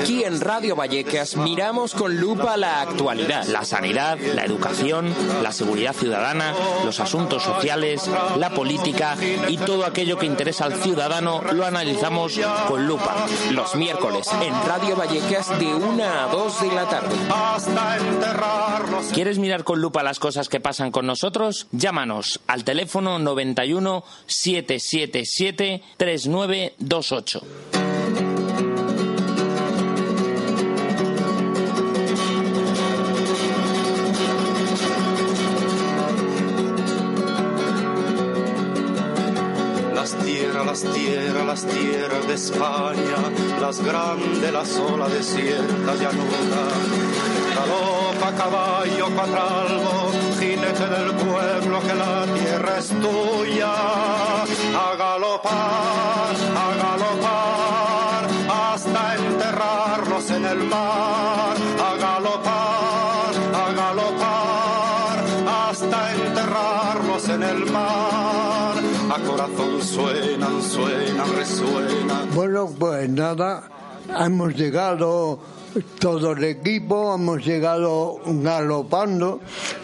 Aquí en Radio Vallecas miramos con lupa la actualidad, la sanidad, la educación, la seguridad ciudadana, los asuntos sociales, la política y todo aquello que interesa al ciudadano lo analizamos con lupa. Los miércoles en Radio Vallecas de 1 a 2 de la tarde. ¿Quieres mirar con lupa las cosas que pasan con nosotros? Llámanos al teléfono 91 777 3928. Tierras, las tierras, las tierras de España, las grandes, las olas desiertas llanura. Galopa caballo cuatralbo, jinete del pueblo que la tierra es tuya. A galopar, a galopar, hasta enterrarlos en el mar. A galopar, Bueno, pues nada, hemos llegado todo el equipo, hemos llegado galopando,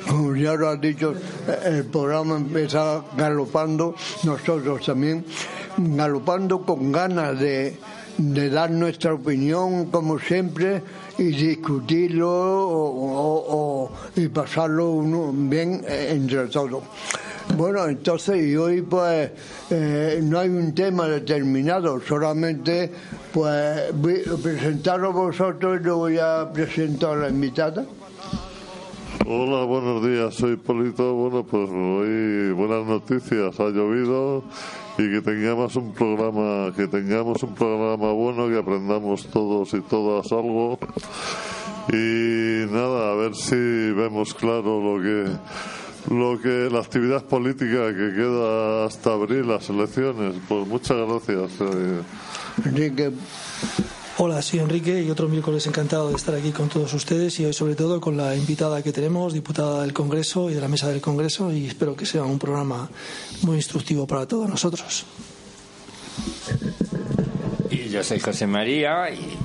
como ya lo has dicho, el programa empieza galopando, nosotros también, galopando con ganas de, dar nuestra opinión, como siempre, y discutirlo y pasarlo uno bien eh, entre todos. Bueno, entonces, y hoy pues eh, no hay un tema determinado, solamente pues voy a presentaros vosotros y luego ya presento a la invitada. Hola, buenos días, soy Polito. Bueno, pues hoy buenas noticias, ha llovido y que tengamos un programa, que tengamos un programa bueno, que aprendamos todos y todas algo. Y nada, a ver si vemos claro lo que lo que la actividad política que queda hasta abril, las elecciones. Pues muchas gracias. eh. Enrique, Hola, soy Enrique y otro miércoles encantado de estar aquí con todos ustedes y hoy sobre todo con la invitada que tenemos, diputada del Congreso y de la mesa del Congreso y espero que sea un programa muy instructivo para todos nosotros. Y yo soy José María y,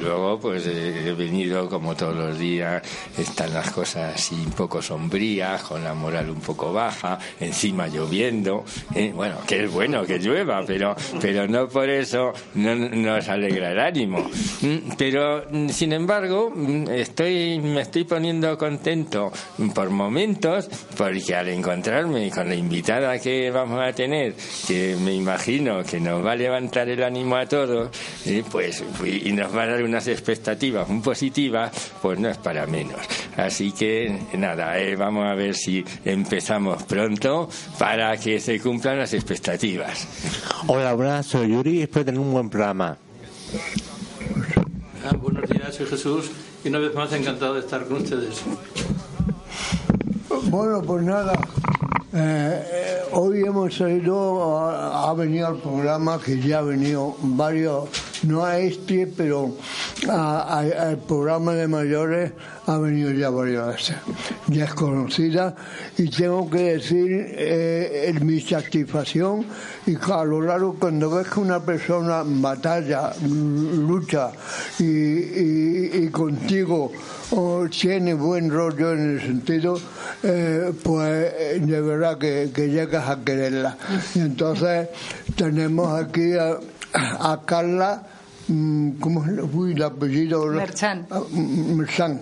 luego pues he venido como todos los días, están las cosas así un poco sombrías, con la moral un poco baja, encima lloviendo, eh, bueno, que es bueno que llueva, pero, pero no por eso no, nos alegra el ánimo. Mm, Pero mm, sin embargo mm, estoy, me estoy poniendo contento por momentos porque al encontrarme con la invitada que vamos a tener, que me imagino que nos va a levantar el ánimo a todos, eh, pues y nos va a dar unas expectativas muy positivas, pues no es para menos. Así que nada, eh, vamos a ver si empezamos pronto para que se cumplan las expectativas. Hola, buenas, soy Yuri y espero tener un buen programa. Ah, buenos días, soy Jesús y una vez más encantado de estar con ustedes. Bueno, pues nada, eh, eh, hoy hemos salido, ha, ha venido al programa que ya ha venido varios, no a este, pero a- a- al programa de mayores ha venido ya varias veces. Ya es conocida y tengo que decir eh, en mi satisfacción y a lo largo cuando ves que una persona batalla, lucha y, y- y contigo tiene buen rollo en el sentido, eh, pues eh, de verdad que, que llegas a quererla. Y entonces tenemos aquí a, a Carla, mm, ¿cómo es el, uy, el apellido? Merchan. Ah, mm, Merchan.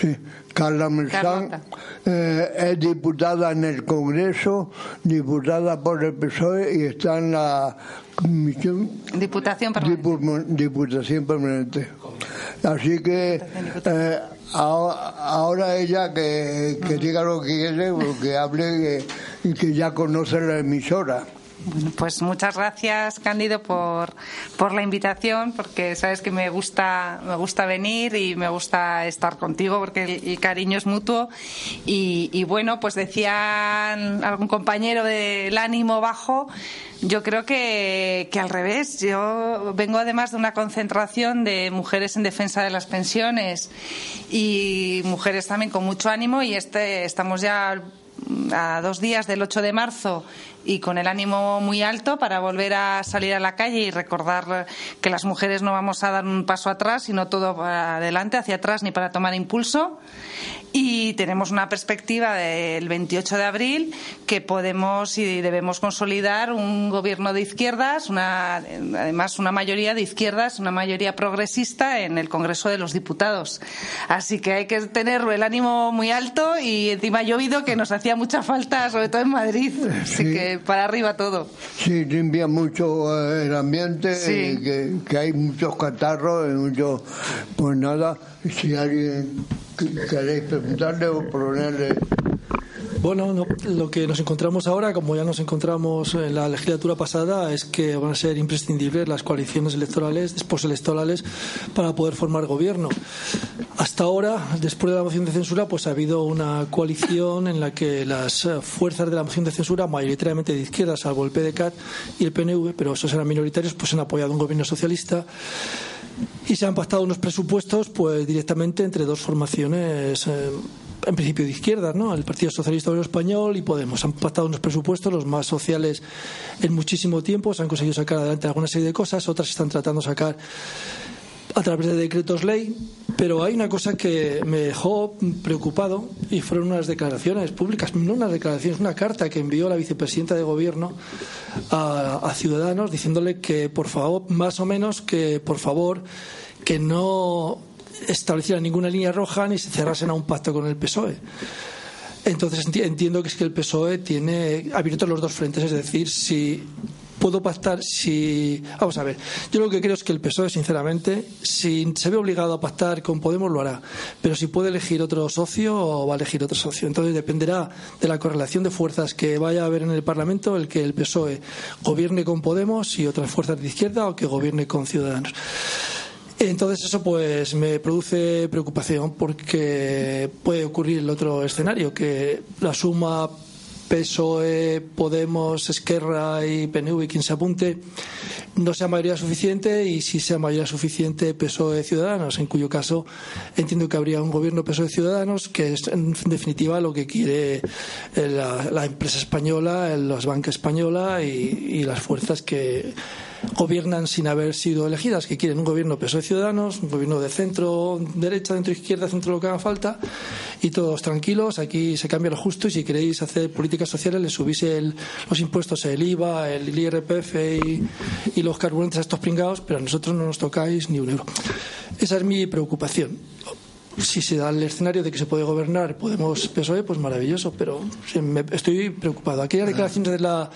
Sí, Carla Merchan eh, es diputada en el Congreso, diputada por el PSOE y está en la Comisión Diputación Permanente. Dipu- Diputación Permanente. Así que eh, ahora, ahora ella que, que diga lo que quiere, que hable que- y que ya conoce la emisora. Bueno, pues muchas gracias, Cándido, por, por la invitación, porque sabes que me gusta, me gusta venir y me gusta estar contigo, porque el, cariño es mutuo. Y, bueno, pues decía algún compañero del ánimo bajo, yo creo que, que, al revés. Yo vengo además de una concentración de mujeres en defensa de las pensiones y mujeres también con mucho ánimo y este, estamos ya a dos días del 8 de marzo y con el ánimo muy alto para volver a salir a la calle y recordar que las mujeres no vamos a dar un paso atrás, sino todo para adelante, hacia atrás, ni para tomar impulso. Y tenemos una perspectiva del 28 de abril que podemos y debemos consolidar un gobierno de izquierdas, una, además una mayoría de izquierdas, una mayoría progresista en el Congreso de los Diputados. Así que hay que tener el ánimo muy alto y encima ha llovido que nos hacía mucha falta, sobre todo en Madrid. Así que para arriba todo. Sí, limpia mucho eh, el ambiente, que, que, hay muchos catarros, muchos, pues nada, si alguien queréis preguntarle o ponerle bueno, lo que nos encontramos ahora, como ya nos encontramos en la legislatura pasada, es que van a ser imprescindibles las coaliciones electorales, postelectorales, para poder formar gobierno. Hasta ahora, después de la moción de censura, pues ha habido una coalición en la que las fuerzas de la moción de censura, mayoritariamente de izquierda, salvo el PDCAT y el PNV, pero esos eran minoritarios, pues han apoyado un gobierno socialista y se han pactado unos presupuestos pues directamente entre dos formaciones eh, en principio de izquierdas, ¿no? El Partido Socialista Obrero Español y Podemos. Han pactado unos presupuestos, los más sociales en muchísimo tiempo, se han conseguido sacar adelante alguna serie de cosas, otras están tratando de sacar a través de decretos ley, pero hay una cosa que me dejó preocupado y fueron unas declaraciones públicas, no unas declaraciones, una carta que envió la vicepresidenta de Gobierno a Ciudadanos diciéndole que por favor, más o menos, que por favor, que no estableciera ninguna línea roja ni se cerrasen a un pacto con el PSOE. Entonces entiendo que es que el PSOE tiene abiertos los dos frentes, es decir, si puedo pactar, si. Vamos a ver, yo lo que creo es que el PSOE, sinceramente, si se ve obligado a pactar con Podemos, lo hará. Pero si puede elegir otro socio, va a elegir otro socio. Entonces dependerá de la correlación de fuerzas que vaya a haber en el Parlamento el que el PSOE gobierne con Podemos y otras fuerzas de izquierda o que gobierne con Ciudadanos. Entonces eso pues me produce preocupación porque puede ocurrir el otro escenario, que la suma PSOE, Podemos, Esquerra y PNV, quien se apunte, no sea mayoría suficiente y si sea mayoría suficiente PSOE Ciudadanos, en cuyo caso entiendo que habría un gobierno PSOE Ciudadanos que es en definitiva lo que quiere eh, la, empresa española, la banca española y las fuerzas que gobiernan sin haber sido elegidas, que quieren un gobierno PSOE Ciudadanos, un gobierno de centro derecha, centro izquierda, centro lo que haga falta, y todos tranquilos, aquí se cambia lo justo y si queréis hacer políticas sociales le subís los impuestos, el IVA, el IRPF y, los carburantes a estos pringados, pero a nosotros no nos tocáis ni un euro. Esa es mi preocupación si se da el escenario de que se puede gobernar, podemos PSOE, pues maravilloso, pero estoy preocupado. Aquellas declaraciones de la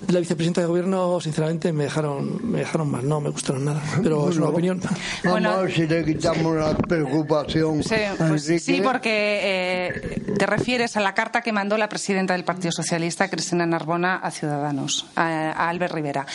de la vicepresidenta de gobierno, sinceramente, me dejaron, me dejaron mal, no me gustaron nada. Pero es una opinión. Vamos a ver si le quitamos la preocupación. Sí, pues porque eh, te refieres a la carta que mandó la presidenta del Partido Socialista, Cristina Narbona, a Ciudadanos, a, Albert Rivera.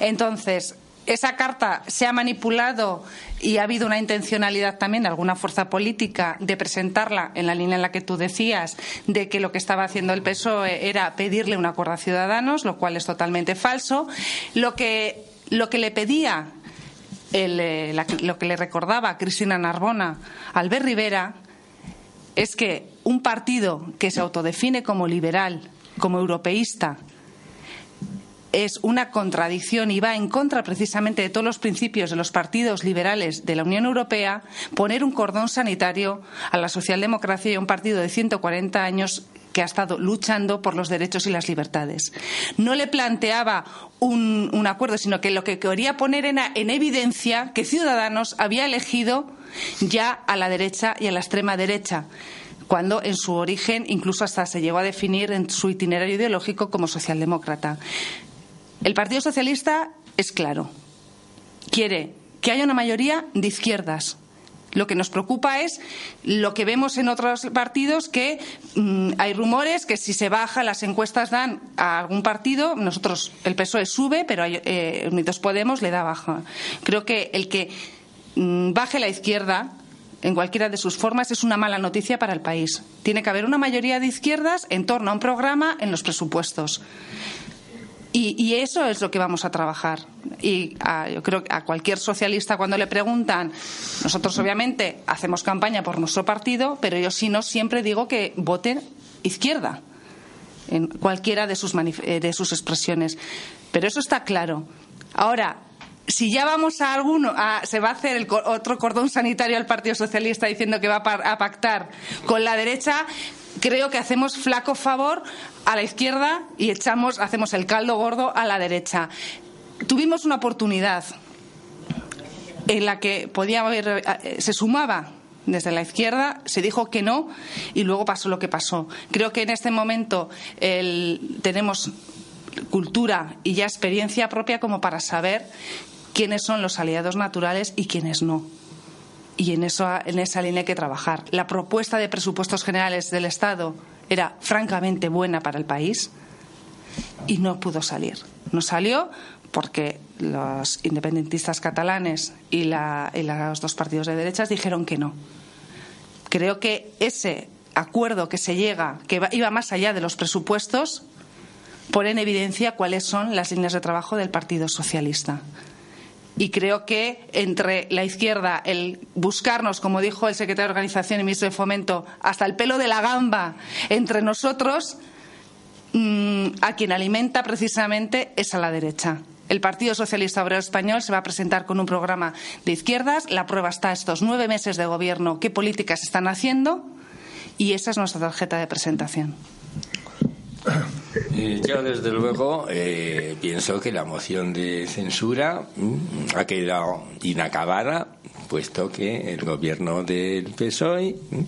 Entonces, esa carta se ha manipulado y ha habido una intencionalidad también de alguna fuerza política de presentarla en la línea en la que tú decías de que lo que estaba haciendo el PSOE era pedirle un acuerdo a Ciudadanos, lo cual es totalmente falso. Lo que, lo que le pedía, eh, lo que le recordaba a Cristina Narbona, Albert Rivera, es que un partido que se autodefine como liberal, como europeísta, es una contradicción y va en contra precisamente de todos los principios de los partidos liberales de la Unión Europea poner un cordón sanitario a la socialdemocracia y a un partido de 140 años que ha estado luchando por los derechos y las libertades. No le planteaba un, acuerdo, sino que lo que quería poner en, en evidencia que Ciudadanos había elegido ya a la derecha y a la extrema derecha cuando en su origen incluso hasta se llegó a definir en su itinerario ideológico como socialdemócrata. El Partido Socialista es claro. Quiere que haya una mayoría de izquierdas, Lo que nos preocupa es lo que vemos en otros partidos, que mm, hay rumores que si se baja, las encuestas dan a algún partido, nosotros, el PSOE sube, pero eh, Unidos Podemos le da baja. Creo que el que mm, baje la izquierda en cualquiera de sus formas es una mala noticia para el país. Tiene que haber una mayoría de izquierdas en torno a un programa en los presupuestos. Y, eso es lo que vamos a trabajar. Y yo creo que a cualquier socialista cuando le preguntan, nosotros obviamente hacemos campaña por nuestro partido, pero yo sí no siempre digo que voten izquierda en cualquiera de sus, eh, de sus expresiones. Pero eso está claro. Ahora, si ya vamos a alguno, se va a hacer el, otro cordón sanitario al Partido Socialista diciendo que va a pactar con la derecha, creo que hacemos flaco favor a la izquierda y echamos, hacemos el caldo gordo a la derecha. Tuvimos una oportunidad en la que podía haber, eh, se sumaba desde la izquierda, se dijo que no y luego pasó lo que pasó. Creo que en este momento tenemos cultura y ya experiencia propia como para saber quiénes son los aliados naturales y quiénes no y en, eso, en esa línea hay que trabajar. La propuesta de presupuestos generales del Estado era francamente buena para el país y no pudo salir. No salió porque los independentistas catalanes y, los dos partidos de derechas dijeron que no. Creo que ese acuerdo que se llega, que iba más allá de los presupuestos, pone en evidencia cuáles son las líneas de trabajo del Partido Socialista y creo que entre la izquierda, el buscarnos, como dijo el secretario de Organización y ministro de Fomento, hasta el pelo de la gamba entre nosotros, mm, a quien alimenta precisamente es a la derecha. El Partido Socialista Obrero Español se va a presentar con un programa de izquierdas. La prueba está estos nueve meses de gobierno, qué políticas están haciendo y esa es nuestra tarjeta de presentación. Yo, desde luego, eh, pienso que la moción de censura mm, ha quedado inacabada, puesto que el gobierno del PSOE mm,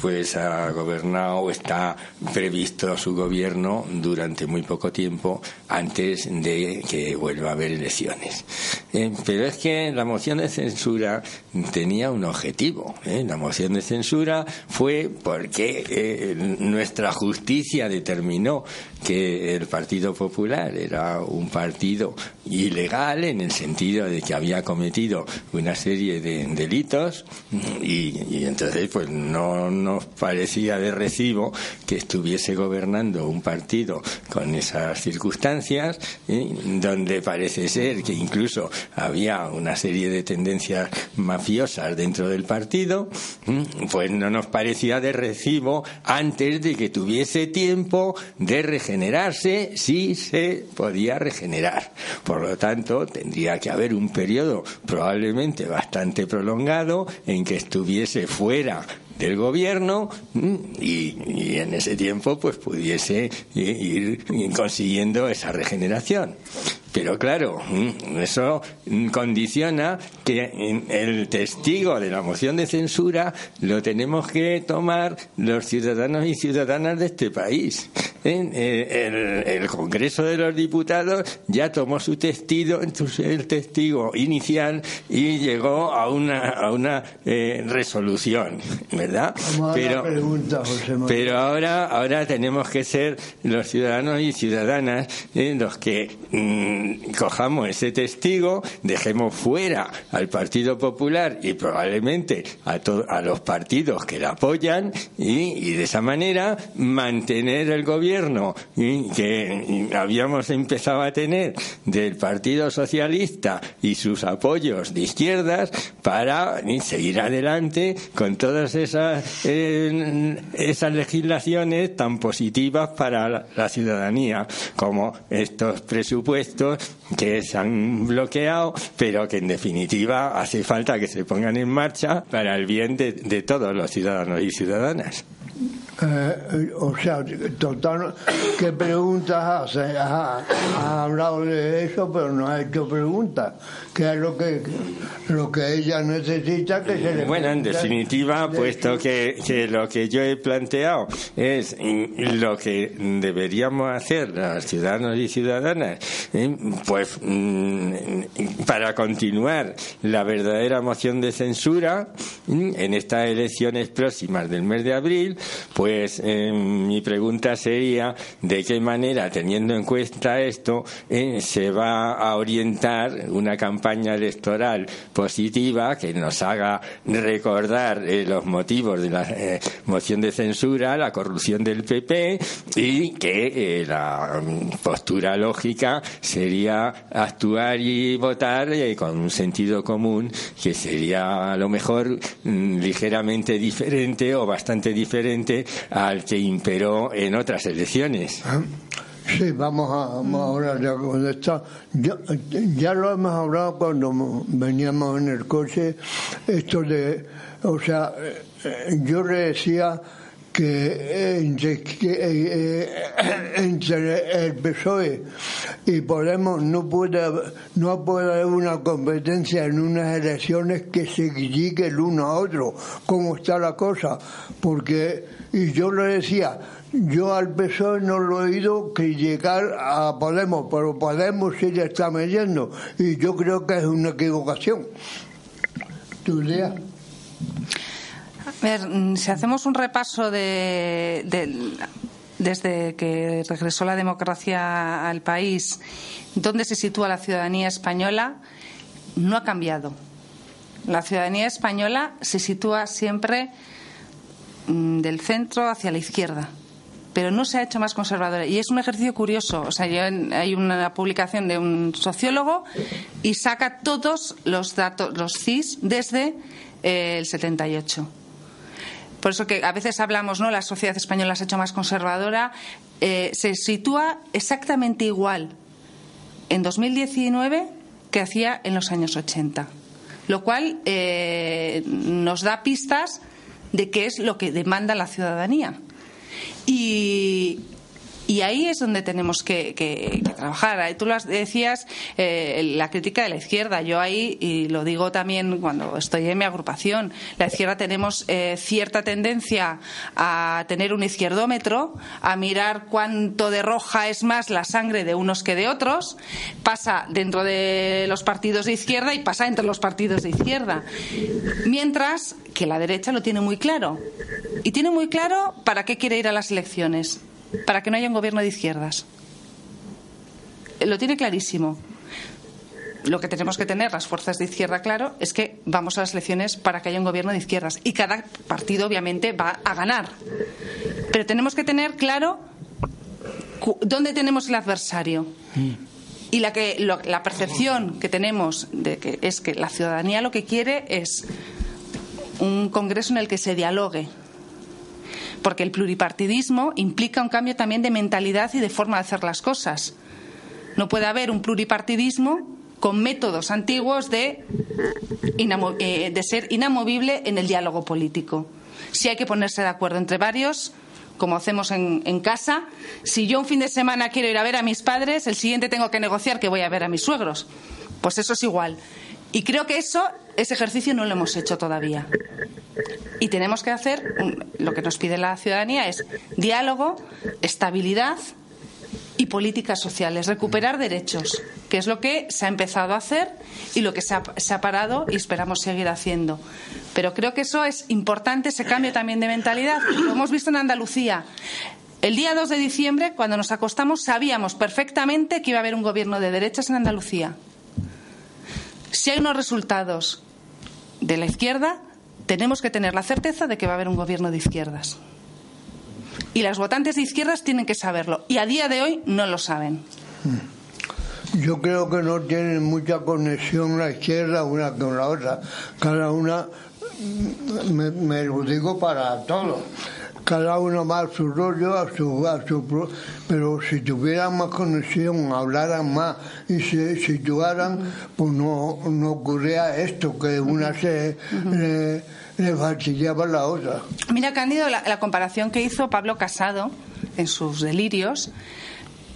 pues ha gobernado, está previsto su gobierno durante muy poco tiempo antes de que vuelva a haber elecciones. Eh, pero es que la moción de censura tenía un objetivo. ¿eh? La moción de censura fue porque eh, nuestra justicia determinó que el Partido Popular era un partido ilegal en el sentido de que había cometido una serie de delitos y, entonces pues no nos parecía de recibo que estuviese gobernando un partido con esas circunstancias donde parece ser que incluso había una serie de tendencias mafiosas dentro del partido pues no nos parecía de recibo antes de que tuviese tiempo de regenerarse si se podía regenerar. Por lo tanto, tendría que haber un periodo probablemente bastante prolongado en que estuviese fuera del gobierno mm, y, en ese tiempo pues pudiese ir consiguiendo esa regeneración. Pero claro, mm, eso condiciona que el testigo de la moción de censura lo tenemos que tomar los ciudadanos y ciudadanas de este país. Eh, el, Congreso de los Diputados ya tomó su testigo, el testigo inicial y llegó a una, a una eh, resolución, ¿verdad? Pero, pero ahora, ahora tenemos que ser los ciudadanos y ciudadanas eh, los que mm, cojamos ese testigo, dejemos fuera al Partido Popular y probablemente a, a los partidos que la apoyan y, y de esa manera mantener el gobierno que habíamos empezado a tener del Partido Socialista y sus apoyos de izquierdas para seguir adelante con todas esas, esas legislaciones tan positivas para la, ciudadanía, como estos presupuestos que se han bloqueado, pero que en definitiva hace falta que se pongan en marcha para el bien de todos los ciudadanos y ciudadanas. Eh, o sea, total, ¿qué preguntas hace? Ha, hablado de eso, pero no ha hecho preguntas. ¿Qué es lo que, lo que ella necesita que se le Bueno, en definitiva, puesto que, que lo que yo he planteado es lo que deberíamos hacer los ciudadanos y ciudadanas, ¿eh? pues mm, para continuar la verdadera moción de censura en estas elecciones próximas del mes de abril, pues eh, mi pregunta sería de qué manera, teniendo en cuenta esto, eh, se va a orientar una campaña electoral positiva que nos haga recordar eh, los motivos de la moción de censura, la corrupción del PP y que la postura lógica sería actuar y votar con un sentido común que sería a lo mejor mm, ligeramente diferente o bastante diferente al que imperó en otras elecciones. Ah, sí, vamos a, hablar ya con esto. Ya, lo hemos hablado cuando veníamos en el coche, esto de, o sea, eh, yo le decía que entre, entre, el PSOE y Podemos no puede, no puede haber una competencia en unas elecciones que se critique el uno a otro, como está la cosa, porque, y yo le decía, yo al PSOE no lo he oído criticar a Podemos, pero Podemos sí le está metiendo, y yo creo que es una equivocación. ¿Tu idea? ver, mm, si hacemos un repaso de, desde que regresó la democracia al país, dónde se sitúa la ciudadanía española, no ha cambiado. La ciudadanía española se sitúa siempre del centro hacia la izquierda pero no se ha hecho más conservadora. Y es un ejercicio curioso. O sea, hay una publicación de un sociólogo y saca todos los datos, los CIS, desde eh, el 78. Por eso que a veces hablamos, ¿no? La sociedad española se ha hecho más conservadora. Eh, se sitúa exactamente igual en 2019 que hacía en los años 80. Lo cual eh, nos da pistas de qué es lo que demanda la ciudadanía. Y, y ahí es donde tenemos que, trabajar. Tú lo decías, eh, la crítica de la izquierda. Yo ahí, y lo digo también cuando estoy en mi agrupación, la izquierda tenemos eh, cierta tendencia a tener un izquierdómetro, a mirar cuánto de roja es más la sangre de unos que de otros. Pasa dentro de los partidos de izquierda y pasa entre los partidos de izquierda. Mientras que la derecha lo tiene muy claro. Y tiene muy claro para qué quiere ir a las elecciones para que no haya un gobierno de izquierdas. Lo tiene clarísimo. Lo que tenemos que tener las fuerzas de izquierda claro es que vamos a las elecciones para que haya un gobierno de izquierdas y cada partido obviamente va a ganar. Pero tenemos que tener claro dónde tenemos el adversario. Y la, que, la percepción que tenemos de que es que la ciudadanía lo que quiere es un Congreso en el que se dialogue, porque el pluripartidismo implica un cambio también de mentalidad y de forma de hacer las cosas. No puede haber un pluripartidismo con métodos antiguos de, eh, de ser inamovible en el diálogo político. Si hay que ponerse de acuerdo entre varios, como hacemos en, en, casa. Si yo un fin de semana quiero ir a ver a mis padres, el siguiente tengo que negociar que voy a ver a mis suegros. Pues eso es igual. Y creo que eso, ese ejercicio no lo hemos hecho todavía. Y tenemos que hacer, lo que nos pide la ciudadanía es diálogo, estabilidad y políticas sociales, recuperar derechos, que es lo que se ha empezado a hacer y lo que se ha, parado y esperamos seguir haciendo. Pero creo que eso es importante, ese cambio también de mentalidad. Lo hemos visto en Andalucía. El día 2 de diciembre, cuando nos acostamos, sabíamos perfectamente que iba a haber un gobierno de derechas en Andalucía. Si hay unos resultados de la izquierda, tenemos que tener la certeza de que va a haber un gobierno de izquierdas. Y las votantes de izquierdas tienen que saberlo. Y a día de hoy no lo saben. Yo creo que no tienen mucha conexión la izquierda una con la otra. Cada una, me, lo digo para todos, cada uno va a su rollo, a su, a su pro- pero si tuvieran más conexión, hablaran más y se situaran, pues no, no ocurría esto, que una se le, le fastidiaba a la otra. Mira, Cándido, la, la comparación que hizo Pablo Casado en sus delirios,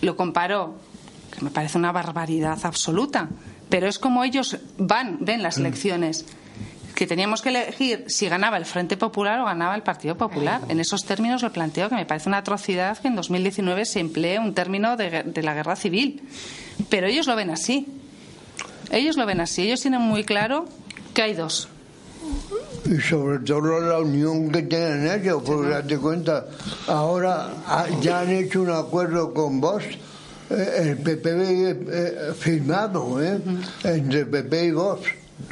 lo comparó, que me parece una barbaridad absoluta, pero es como ellos van, ven las elecciones, que teníamos que elegir si ganaba el Frente Popular o ganaba el Partido Popular. En esos términos lo planteo, que me parece una atrocidad que en 2019 se emplee un término de, la guerra civil. Pero ellos lo ven así. Ellos lo ven así. Ellos tienen muy claro que hay dos. Y sobre todo la unión que tienen ellos, porque date cuenta, ahora ah, ya han hecho un acuerdo con vos, eh, el PP eh, firmado, ¿eh? entre PP y vos.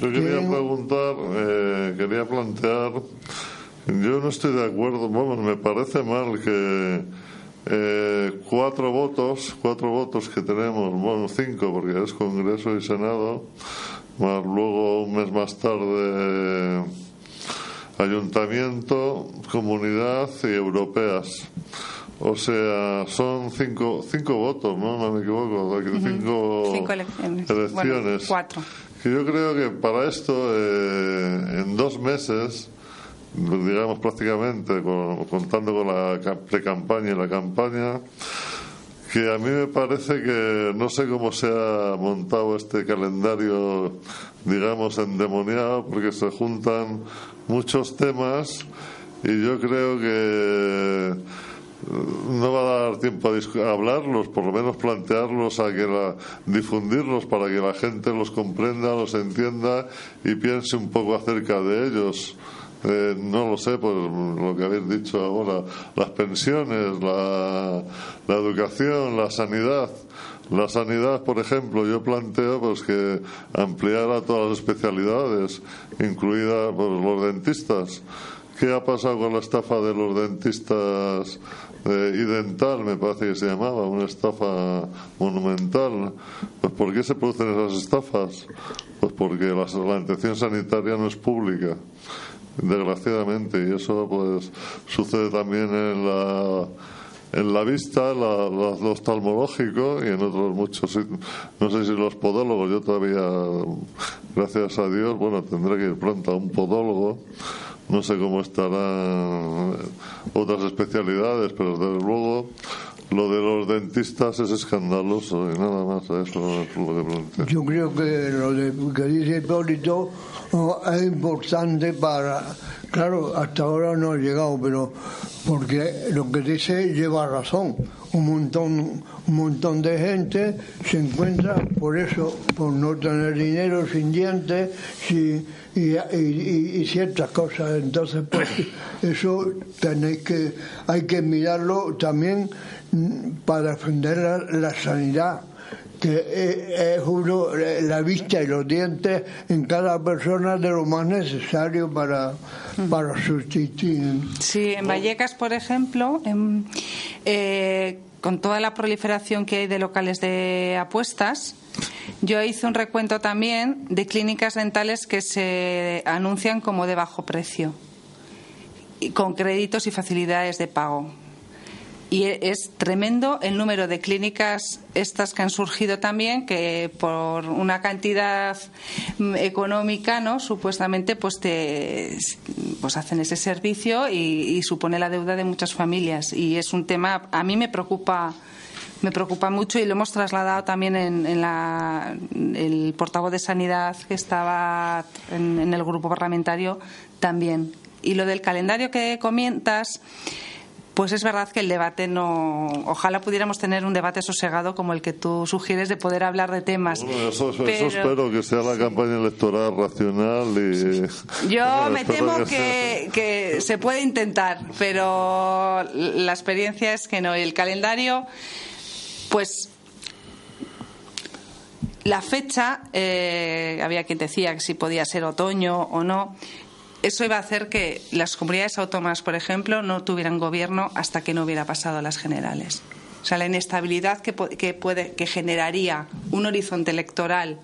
Yo quería preguntar, eh, quería plantear, yo no estoy de acuerdo, vamos, me parece mal que eh, cuatro votos, cuatro votos que tenemos, bueno, cinco porque es Congreso y Senado, más luego un mes más tarde Ayuntamiento, Comunidad y Europeas. O sea, son cinco, cinco votos, ¿no? No me equivoco. Cinco, Cinco elecciones. elecciones. Bueno, cuatro. Yo creo que para esto, eh, en dos meses, digamos prácticamente, con- contando con la ca- pre-campaña y la campaña, que a mí me parece que no sé cómo se ha montado este calendario, digamos, endemoniado, porque se juntan muchos temas y yo creo que no va a dar tiempo a, a hablarlos, por lo menos plantearlos, a que la, difundirlos para que la gente los comprenda, los entienda y piense un poco acerca de ellos. Eh, no lo sé, pues lo que habéis dicho ahora, las pensiones, la, la educación, la sanidad. La sanidad, por ejemplo, yo planteo pues que ampliara todas las especialidades, incluida pues, los dentistas. ¿Qué ha pasado con la estafa de los dentistas eh, y dental, me parece que se llamaba, una estafa monumental? Pues ¿por qué se producen esas estafas? Pues porque la, la atención sanitaria no es pública desgraciadamente y eso pues sucede también en la en la vista, la, la- lo oftalmológico y en otros muchos. No sé si los podólogos, yo todavía, gracias a Dios, bueno, tendré que ir pronto a un podólogo. No sé cómo estarán otras especialidades, pero desde luego lo de los dentistas es escandaloso y nada más, eso es lo que planteo. Yo creo que lo de, que dice Hipólito oh, es importante para, claro, hasta ahora no ha llegado, pero porque lo que dice lleva razón. Un montón, un montón de gente se encuentra por eso, por no tener dinero, sin dientes y, y- y- ciertas cosas. Entonces, pues eso tenéis que, hay que mirarlo también para defender la, la sanidad que es es uno, la vista y los dientes en cada persona de lo más necesario para, para subsistir. Sí, en Vallecas, por ejemplo, en- eh, con toda la proliferación que hay de locales de apuestas, yo hice un recuento también de clínicas dentales que se anuncian como de bajo precio, y con créditos y facilidades de pago. Y e- es tremendo el número de clínicas estas que han surgido también, que por una cantidad mm, económica, ¿no? Supuestamente, pues te pues hacen ese servicio y, supone la deuda de muchas familias. Y es un tema, a mí me preocupa me preocupa mucho y lo hemos trasladado también en, en la, el portavoz de Sanidad que estaba en, en el grupo parlamentario también. Y lo del calendario que comentas, pues es verdad que el debate no. Ojalá pudiéramos tener un debate sosegado como el que tú sugieres de poder hablar de temas. Bueno, eso, eso Pero- espero que sea la campaña electoral racional y Yo me temo que, que se puede intentar, pero la experiencia es que no. Y el calendario, pues la fecha, eh, había quien decía que si podía ser otoño o no. Eso iba a hacer que las comunidades autónomas, por ejemplo, no tuvieran gobierno hasta que no hubiera pasado a las generales. O sea, la inestabilidad que, que puede, que generaría un horizonte electoral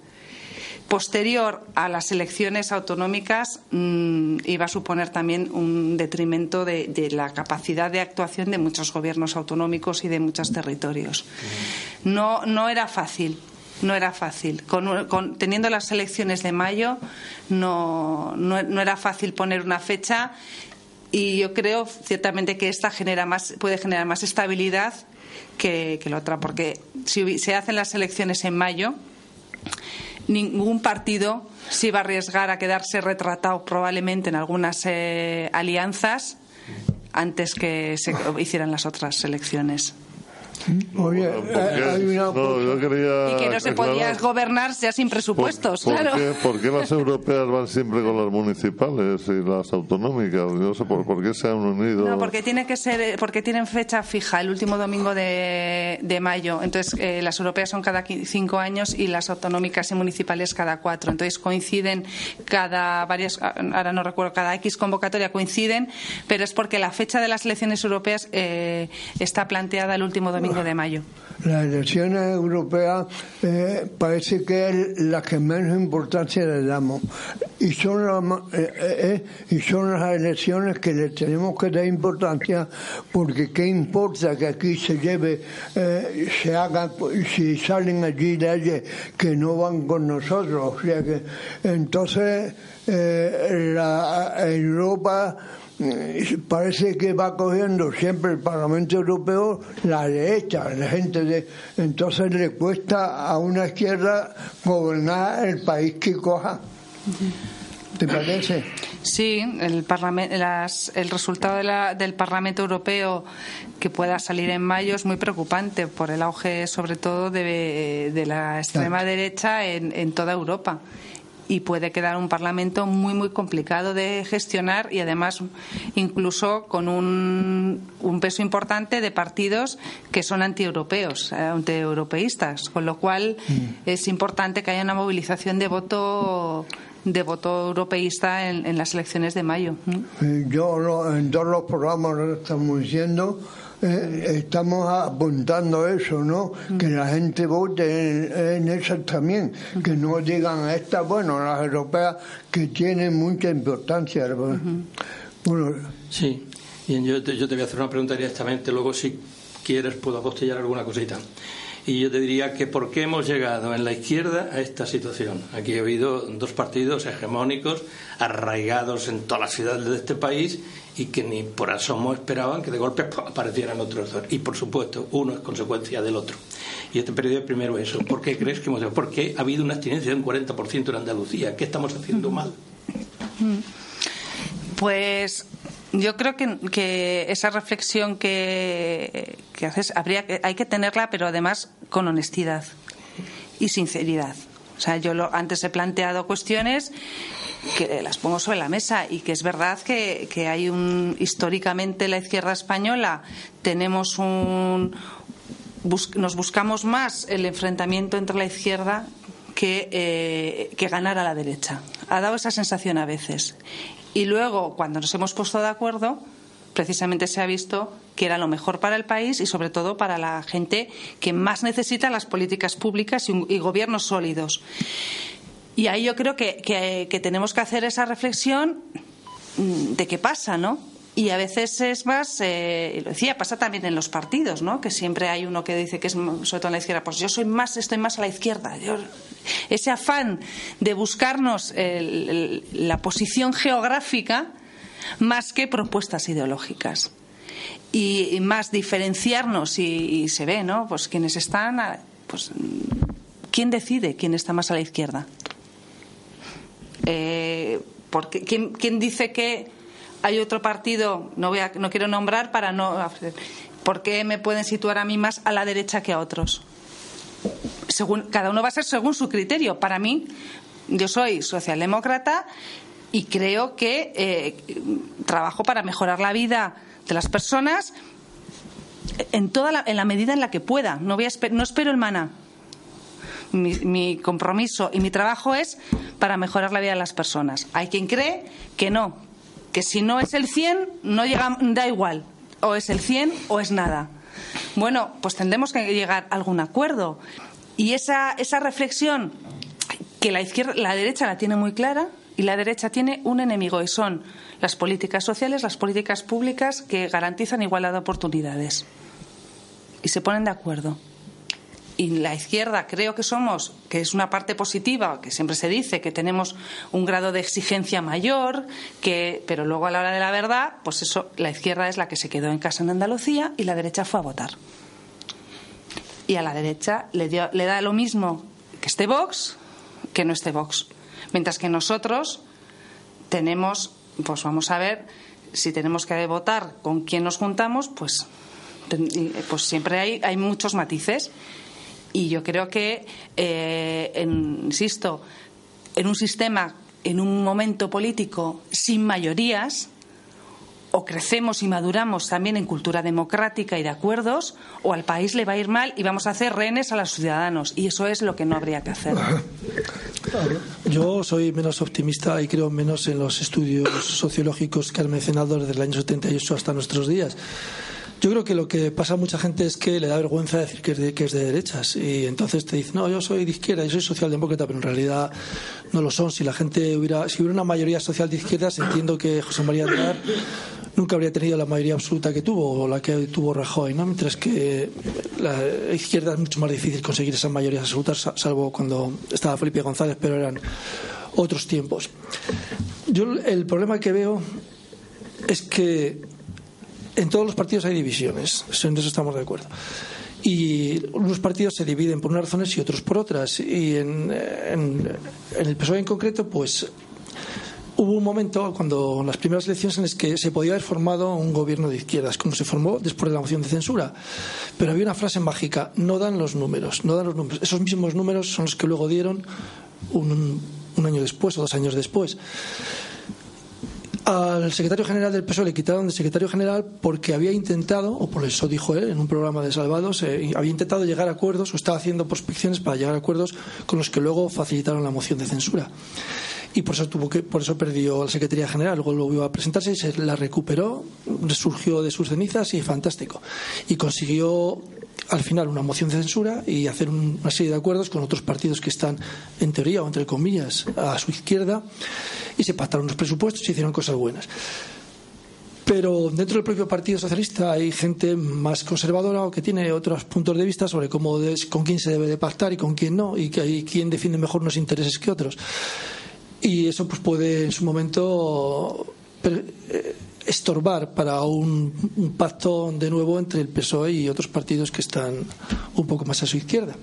posterior a las elecciones autonómicas mm, iba a suponer también un detrimento de, la capacidad de actuación de muchos gobiernos autonómicos y de muchos territorios. No, no era fácil. No era fácil. teniendo las elecciones de mayo, no, no, era fácil poner una fecha y yo creo ciertamente que esta genera más, puede generar más estabilidad que, que la otra, porque si se hacen las elecciones en mayo, ningún partido se iba a arriesgar a quedarse retratado probablemente en algunas eh, alianzas antes que se hicieran las otras elecciones. Oye, hay una y que no se podía gobernar ya sin presupuestos, ¿Por, claro. ¿por qué, las europeas van siempre con las municipales y las autonómicas? No sé por, qué se han unido. No, porque tiene que ser, porque tienen fecha fija, el último domingo de, de mayo. Entonces, eh, las europeas son cada cinco años y las autonómicas y municipales cada cuatro. Entonces, coinciden cada varias, ahora no recuerdo, cada X convocatoria coinciden, pero es porque la fecha de las elecciones europeas eh, está planteada el último domingo de mayo. Las elecciones europeas eh, parece que es la que menos importancia le damos y son, eh, eh, y son las elecciones que le tenemos que dar importancia porque qué importa que aquí se lleve, se haga, si salen allí leyes que no van con nosotros. O sea que entonces la Europa parece que va cogiendo siempre el Parlamento Europeo la derecha, la gente de entonces le cuesta a una izquierda gobernar el país que coja. ¿Te parece? Sí, el, el resultado del Parlamento Europeo que pueda salir en mayo es muy preocupante por el auge, sobre todo, de, la extrema derecha en, en toda Europa y puede quedar un Parlamento muy, muy complicado de gestionar y además incluso con un, un peso importante de partidos que son antieuropeos, eh, antieuropeístas, con lo cual mm. es importante que haya una movilización de voto de voto europeísta en, las elecciones de mayo. Eh, yo en todos los programas lo estamos diciendo eh, estamos apuntando eso, ¿no? Que la gente vote en, eso también, que no digan a esta, bueno, las europeas que tienen mucha importancia. Bueno, sí, Bien, yo, te, yo te voy a hacer una pregunta directamente, luego si quieres puedo apostillar alguna cosita. Y yo te diría que por qué hemos llegado en la izquierda a esta situación. Aquí ha habido dos partidos hegemónicos, arraigados en todas las ciudades de este país y que ni por asomo esperaban que de golpe aparecieran otros dos. Y por supuesto, uno es consecuencia del otro. Y este periodo primero eso. ¿Por qué crees que hemos ¿Por qué ha habido una abstinencia de un 40% en Andalucía? ¿Qué estamos haciendo mal? Pues yo creo que, esa reflexión que, haces habría hay que tenerla, pero además con honestidad y sinceridad. O sea, yo lo, antes he planteado cuestiones que las pongo sobre la mesa y que es verdad que, hay un históricamente la izquierda española tenemos un nos buscamos más el enfrentamiento entre la izquierda que, eh, que ganar a la derecha. Ha dado esa sensación a veces. Y luego, cuando nos hemos puesto de acuerdo, precisamente se ha visto que era lo mejor para el país y sobre todo para la gente que más necesita las políticas públicas y gobiernos sólidos. Y ahí yo creo que, tenemos que hacer esa reflexión mm, de qué pasa, ¿no? Y a veces es más, eh, lo decía, pasa también en los partidos, ¿no? Que siempre hay uno que dice que es, sobre todo en la izquierda, pues yo soy más, estoy más a la izquierda. ese afán de buscarnos la posición geográfica más que propuestas ideológicas. Y, más diferenciarnos y, se ve, ¿no? Pues quienes están, pues, ¿quién decide quién está más a la izquierda? Eh, porque, ¿quién, dice que hay otro partido, no, voy a, no quiero nombrar para no. ¿Por qué me pueden situar a mí más a la derecha que a otros? Según, cada uno va a ser según su criterio. Para mí, yo soy socialdemócrata y creo que eh, trabajo para mejorar la vida de las personas en toda la, en la medida en la que pueda. No, voy a, no espero el maná mi, compromiso y mi trabajo es para mejorar la vida de las personas. Hay quien cree que no, que si no es el 100, no llega, da igual, o es el 100 o es nada. Bueno, pues tendremos que llegar a algún acuerdo. Y esa, esa reflexión que la izquierda, la derecha la tiene muy clara y la derecha tiene un enemigo y son las políticas sociales, las políticas públicas que garantizan igualdad de oportunidades. Y se ponen de acuerdo. Y la izquierda creo que somos, que es una parte positiva, que siempre se dice que tenemos un grado de exigencia mayor, que, pero luego a la hora de la verdad, pues eso, la izquierda es la que se quedó en casa en Andalucía y la derecha fue a votar. Y a la derecha le, dio, le da lo mismo que esté Vox que no esté Vox. Mientras que nosotros tenemos, pues vamos a ver, si tenemos que votar con quién nos juntamos, pues, pues siempre hay, hay muchos matices. Y yo creo que, eh, insisto, en un sistema, en un momento político sin mayorías, o crecemos y maduramos también en cultura democrática y de acuerdos, o al país le va a ir mal y vamos a hacer rehenes a los ciudadanos. Y eso es lo que no habría que hacer. Yo soy menos optimista y creo menos en los estudios sociológicos que han mencionado desde el año 78 hasta nuestros días. Yo creo que lo que pasa a mucha gente es que le da vergüenza decir que es de, que es de derechas y entonces te dice, no, yo soy de izquierda, yo soy socialdemócrata, pero en realidad no lo son. Si la gente hubiera, si hubiera una mayoría social de izquierdas, entiendo que José María Aznar nunca habría tenido la mayoría absoluta que tuvo o la que tuvo Rajoy, ¿no? Mientras que la izquierda es mucho más difícil conseguir esas mayorías absolutas, salvo cuando estaba Felipe González, pero eran otros tiempos. Yo el problema que veo es que en todos los partidos hay divisiones, en eso estamos de acuerdo. Y unos partidos se dividen por unas razones y otros por otras. Y en, el PSOE en concreto, pues hubo un momento cuando las primeras elecciones en las que se podía haber formado un gobierno de izquierdas, como se formó después de la moción de censura. Pero había una frase mágica: no dan los números, no dan los números. Esos mismos números son los que luego dieron un, un año después o dos años después. Al secretario general del PSOE le quitaron de secretario general porque había intentado, o por eso dijo él en un programa de Salvados, eh, había intentado llegar a acuerdos o estaba haciendo prospecciones para llegar a acuerdos con los que luego facilitaron la moción de censura. Y por eso tuvo que por eso perdió la secretaría general. Luego volvió a presentarse y se la recuperó resurgió de sus cenizas y fantástico. Y consiguió al final una moción de censura y hacer una serie de acuerdos con otros partidos que están en teoría o entre comillas a su izquierda y se pactaron los presupuestos y hicieron cosas buenas. Pero dentro del propio Partido Socialista hay gente más conservadora o que tiene otros puntos de vista sobre cómo con quién se debe de pactar y con quién no y que hay quién defiende mejor unos intereses que otros. Y eso pues puede en su momento eh, estorbar para un, un, pacto de nuevo entre el PSOE y otros partidos que están un poco más a su izquierda.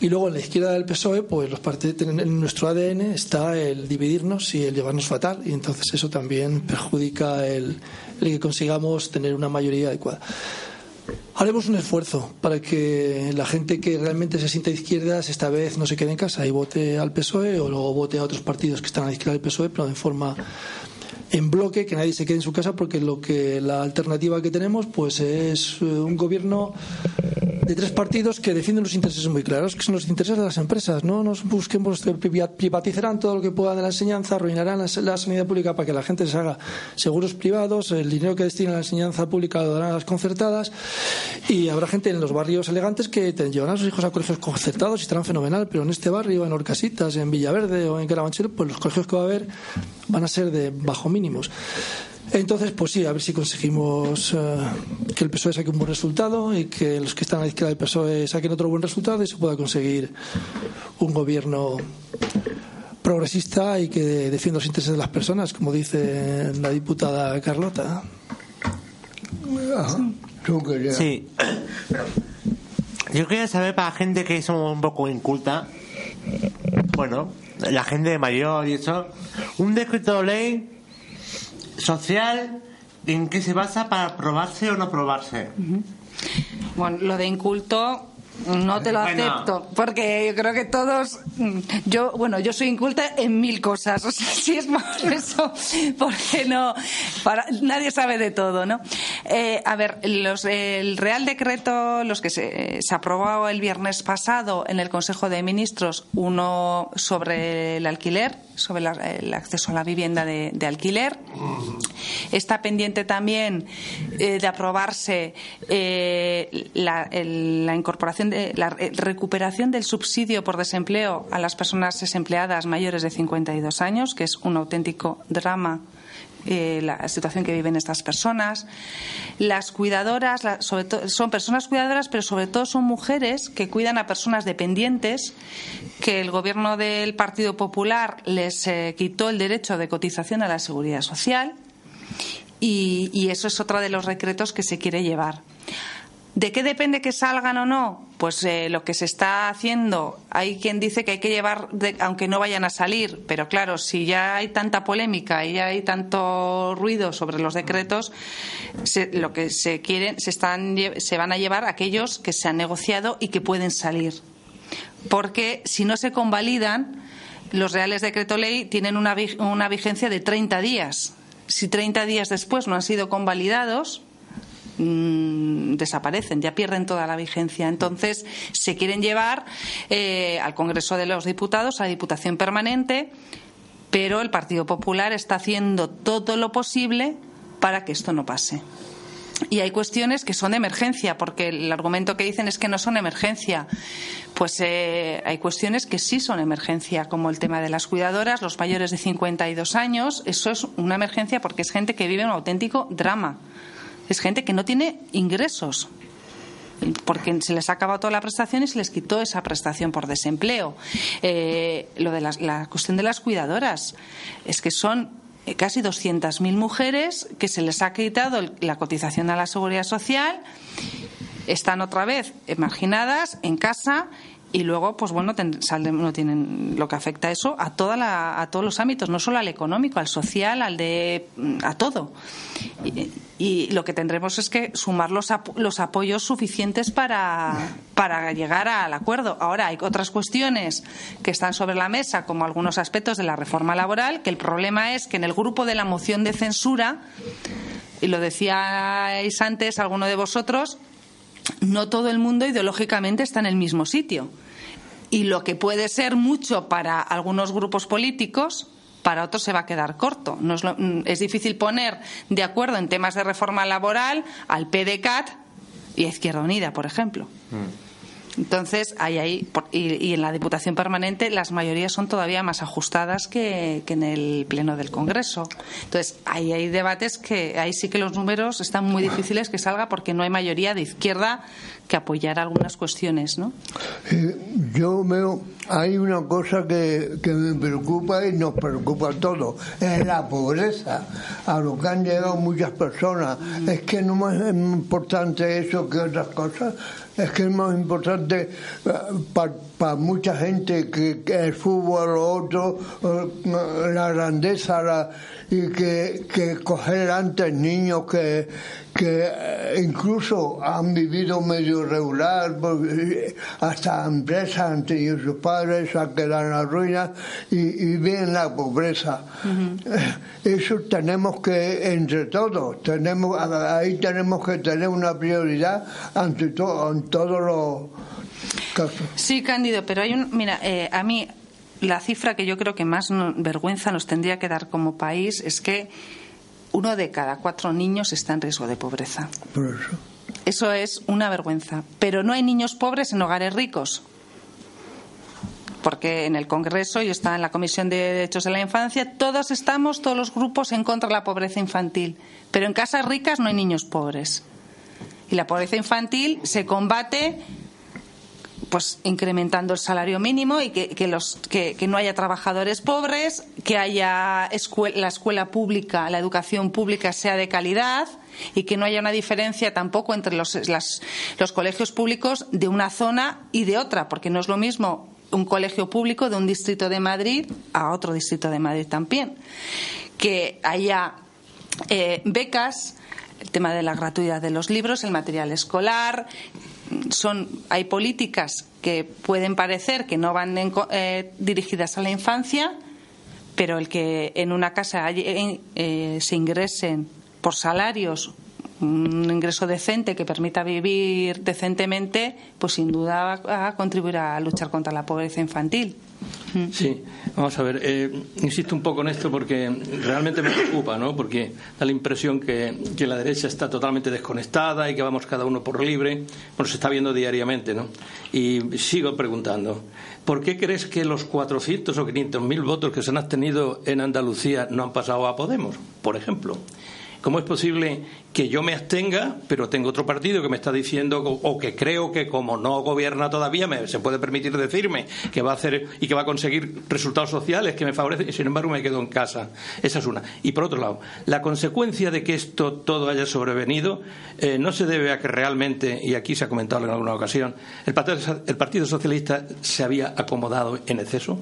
Y luego en la izquierda del PSOE, pues los partidos, en nuestro ADN está el dividirnos y el llevarnos fatal, y entonces eso también perjudica el, el que consigamos tener una mayoría adecuada. Haremos un esfuerzo para que la gente que realmente se sienta izquierdas esta vez no se quede en casa y vote al PSOE o luego vote a otros partidos que están a la izquierda del PSOE, pero de forma en bloque, que nadie se quede en su casa, porque lo que la alternativa que tenemos pues es eh, un gobierno de tres partidos que defienden los intereses muy claros, que son los intereses de las empresas. No nos busquemos que privatizarán todo lo que puedan de la enseñanza, arruinarán la, sanidad pública para que la gente se haga seguros privados, el dinero que destina a la enseñanza pública lo darán a las concertadas y habrá gente en los barrios elegantes que llevarán a sus hijos a colegios concertados y estarán fenomenal, pero en este barrio, en Orcasitas, en Villaverde o en Carabanchel, pues los colegios que va a haber van a ser de bajo mínimo mínimos. Entonces, pues sí, a ver si conseguimos uh, que el PSOE saque un buen resultado y que los que están a la izquierda del PSOE saquen otro buen resultado y se pueda conseguir un gobierno progresista y que defienda los intereses de las personas, como dice la diputada Carlota. Sí. Yo quería saber para la gente que somos un poco inculta, bueno, la gente mayor y eso, un decreto de ley social, ¿en qué se basa para aprobarse o no aprobarse? Bueno, lo de inculto no te lo acepto, porque yo creo que todos, yo, bueno, yo soy inculta en mil cosas, o sea, si es por eso, porque no, para, nadie sabe de todo, ¿no? Eh, a ver, el Real Decreto, los que se, aprobó el viernes pasado en el Consejo de Ministros, uno sobre el alquiler, sobre el acceso a la vivienda de, alquiler. Está pendiente también eh, de aprobarse eh, la, la, incorporación la recuperación del subsidio por desempleo a las personas desempleadas mayores de 52 años, que es un auténtico drama eh, la situación que viven estas personas. Las cuidadoras sobre son personas cuidadoras, pero sobre todo son mujeres que cuidan a personas dependientes, que el gobierno del Partido Popular les eh, quitó el derecho de cotización a la seguridad social. Y, y eso es otro de los decretos que se quiere llevar. ¿De qué depende que salgan o no? Pues eh, lo que se está haciendo, hay quien dice que hay que llevar, aunque no vayan a salir, pero claro, si ya hay tanta polémica y ya hay tanto ruido sobre los decretos, lo que se quieren, se, se van a llevar aquellos que se han negociado y que pueden salir. Porque si no se convalidan, los reales decreto ley tienen una, una vigencia de 30 días. Si 30 días después no han sido convalidados, Mm, desaparecen, ya pierden toda la vigencia. Entonces, se quieren llevar eh, al Congreso de los Diputados, a la Diputación Permanente, pero el Partido Popular está haciendo todo lo posible para que esto no pase. Y hay cuestiones que son de emergencia, porque el argumento que dicen es que no son emergencia. Pues eh, hay cuestiones que sí son emergencia, como el tema de las cuidadoras, los mayores de 52 años. Eso es una emergencia porque es gente que vive un auténtico drama es gente que no tiene ingresos porque se les ha acabado toda la prestación y se les quitó esa prestación por desempleo. Eh, lo de la cuestión de las cuidadoras es que son casi 200.000 mujeres que se les ha quitado la cotización a la seguridad social, están otra vez marginadas en casa y luego pues bueno no tienen lo que afecta eso a toda la, a todos los ámbitos no solo al económico al social al de a todo. Y, lo que tendremos es que sumar los, los apoyos suficientes para, para llegar al acuerdo. Ahora hay otras cuestiones que están sobre la mesa como algunos aspectos de la reforma laboral que el problema es que en el grupo de la moción de censura y lo decíais antes alguno de vosotros no todo el mundo ideológicamente está en el mismo sitio y lo que puede ser mucho para algunos grupos políticos para otros se va a quedar corto. Mm, es, difícil poner de acuerdo en temas de reforma laboral al PDCAT y a Izquierda Unida, por ejemplo. Mm. Entonces, hay ahí, y, en la Diputación Permanente las mayorías son todavía más ajustadas que, en el Pleno del Congreso. Entonces, ahí hay debates que ahí sí que los números están muy difíciles que salga porque no hay mayoría de izquierda que apoyar algunas cuestiones, ¿no? Eh, yo veo, hay una cosa que, que me preocupa y nos preocupa a todos, es la pobreza, a lo que han llegado muchas personas. Es que no es importante eso que otras cosas es que es más importante eh, para mucha gente que, el fútbol o otro, eh, la grandeza la, y que, que coger antes niños que, que eh, incluso han vivido medio regular, hasta empresas han tenido sus padres, han quedado en la ruina y, y ven la pobreza. Eso tenemos que, entre todos, tenemos ahí tenemos que tener una prioridad ante todo, en todos los casos. Sí, Cándido, pero hay un, mira, eh, a mí la cifra que yo creo que más vergüenza nos tendría que dar como país es que uno de cada cuatro niños está en riesgo de pobreza. eso. Es una vergüenza. Pero no hay niños pobres en hogares ricos. Porque en el Congreso, y está en la Comisión de Derechos de la Infancia, todos estamos, todos los grupos, en contra de la pobreza infantil. Pero en casas ricas no hay niños pobres. Y la pobreza infantil se combate pues incrementando el salario mínimo y que, los, que, no haya trabajadores pobres, que haya la escuela pública, la educación pública sea de calidad y que no haya una diferencia tampoco entre los, los colegios públicos de una zona y de otra, porque no es lo mismo un colegio público de un distrito de Madrid a otro distrito de Madrid también. Que haya eh, becas, el tema de la gratuidad de los libros, el material escolar, son, hay políticas que pueden parecer que no van eh, dirigidas a la infancia, pero el que en una casa eh, se ingresen por salarios un ingreso decente que permita vivir decentemente, pues sin duda va a contribuir a luchar contra la pobreza infantil. Sí, vamos a ver, eh, insisto un poco en esto porque realmente me preocupa, ¿no? Porque da la impresión que, que, la derecha está totalmente desconectada y que vamos cada uno por libre. Bueno, se está viendo diariamente, ¿no? Y sigo preguntando, ¿por qué crees que los 400 o 500 mil votos que se han obtenido en Andalucía no han pasado a Podemos, por ejemplo? ¿Cómo es posible que yo me abstenga, pero tengo otro partido que me está diciendo, o que creo que como no gobierna todavía, se puede permitir decirme que va a hacer y que va a conseguir resultados sociales que me favorecen, y sin embargo me quedo en casa? Esa es una. Y por otro lado, la consecuencia de que esto todo haya sobrevenido eh, no se debe a que realmente, y aquí se ha comentado en alguna ocasión, el Partido Socialista se había acomodado en exceso.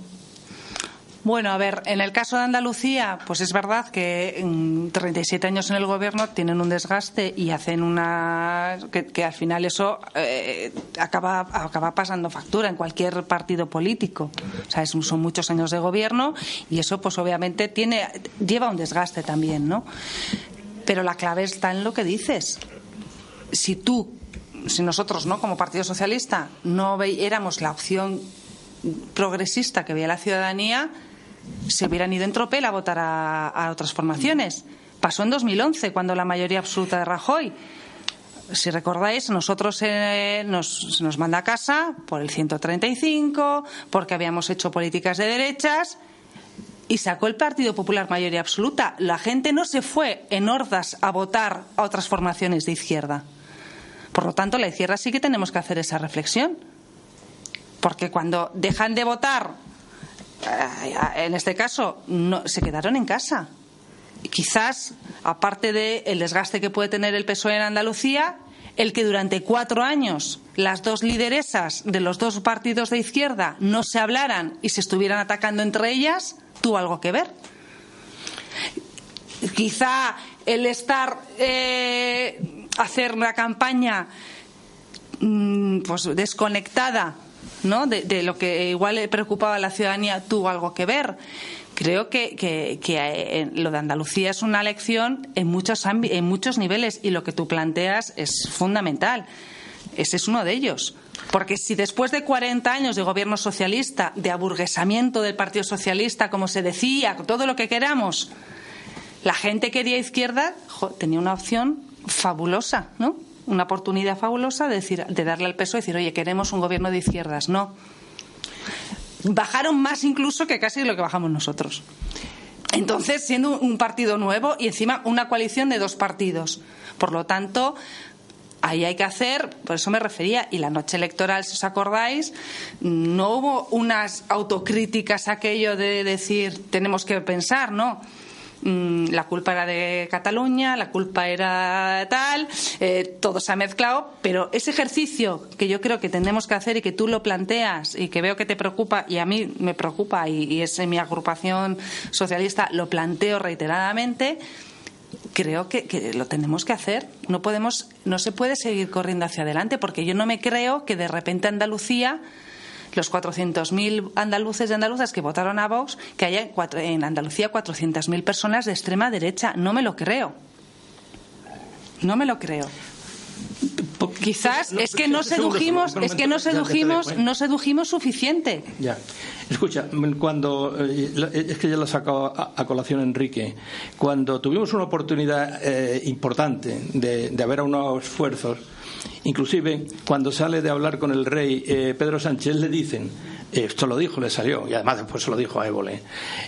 Bueno, a ver, en el caso de Andalucía, pues es verdad que en 37 años en el gobierno tienen un desgaste y hacen una. que, al final eso eh, acaba, acaba pasando factura en cualquier partido político. O sea, son muchos años de gobierno y eso, pues obviamente, tiene, lleva un desgaste también, ¿no? Pero la clave está en lo que dices. Si tú, si nosotros, ¿no? Como Partido Socialista, no éramos la opción progresista que veía la ciudadanía, se hubieran ido en tropel a votar a, otras formaciones. Pasó en 2011, cuando la mayoría absoluta de Rajoy si recordáis, nosotros eh, nos, se nos manda a casa por el 135, porque habíamos hecho políticas de derechas y sacó el Partido Popular mayoría absoluta. La gente no se fue en hordas a votar a otras formaciones de izquierda. Por lo tanto, la izquierda sí que tenemos que hacer esa reflexión. Porque cuando dejan de votar en este caso, no, se quedaron en casa. Quizás, aparte del desgaste que puede tener el PSOE en Andalucía, el que durante cuatro años las dos lideresas de los dos partidos de izquierda no se hablaran y se estuvieran atacando entre ellas, tuvo algo que ver. Quizá el estar eh, hacer la campaña mm, pues desconectada ¿no? De, lo que igual le preocupaba a la ciudadanía tuvo algo que ver. Creo que, que, eh, lo de Andalucía es una lección en muchos, en muchos niveles y lo que tú planteas es fundamental. Ese es uno de ellos. Porque si después de 40 años de gobierno socialista, de aburguesamiento del Partido Socialista, como se decía, todo lo que queramos, la gente quería izquierda, tenía una opción fabulosa, ¿no? Una oportunidad fabulosa de, decir, de darle al peso y decir, oye, queremos un gobierno de izquierdas. No. Bajaron más incluso que casi lo que bajamos nosotros. Entonces, siendo un partido nuevo y encima una coalición de dos partidos. Por lo tanto, ahí hay que hacer, por eso me refería, y la noche electoral, si os acordáis, no hubo unas autocríticas aquello de decir tenemos que pensar, no Mm, la culpa era de Cataluña, la culpa era tal, eh, todo se ha mezclado, pero ese ejercicio que yo creo que tenemos que hacer y que tú lo planteas y que veo que te preocupa y a mí me preocupa y, es en mi agrupación socialista lo planteo reiteradamente, creo que, que, lo tenemos que hacer. No podemos, no se puede seguir corriendo hacia adelante porque yo no me creo que de repente Andalucía los 400.000 andaluces y andaluzas que votaron a Vox, que haya en Andalucía 400.000 personas de extrema derecha. No me lo creo. No me lo creo. Quizás es que no sedujimos, es que no sedujimos, no sedujimos suficiente. Ya. Escucha, cuando eh, es que ya lo sacado a, colación Enrique, cuando tuvimos una oportunidad eh, importante de, de haber unos esfuerzos Inclusive, cuando sale de hablar con el rey eh, Pedro Sánchez, le dicen, esto lo dijo, le salió, y además después se lo dijo a Évole.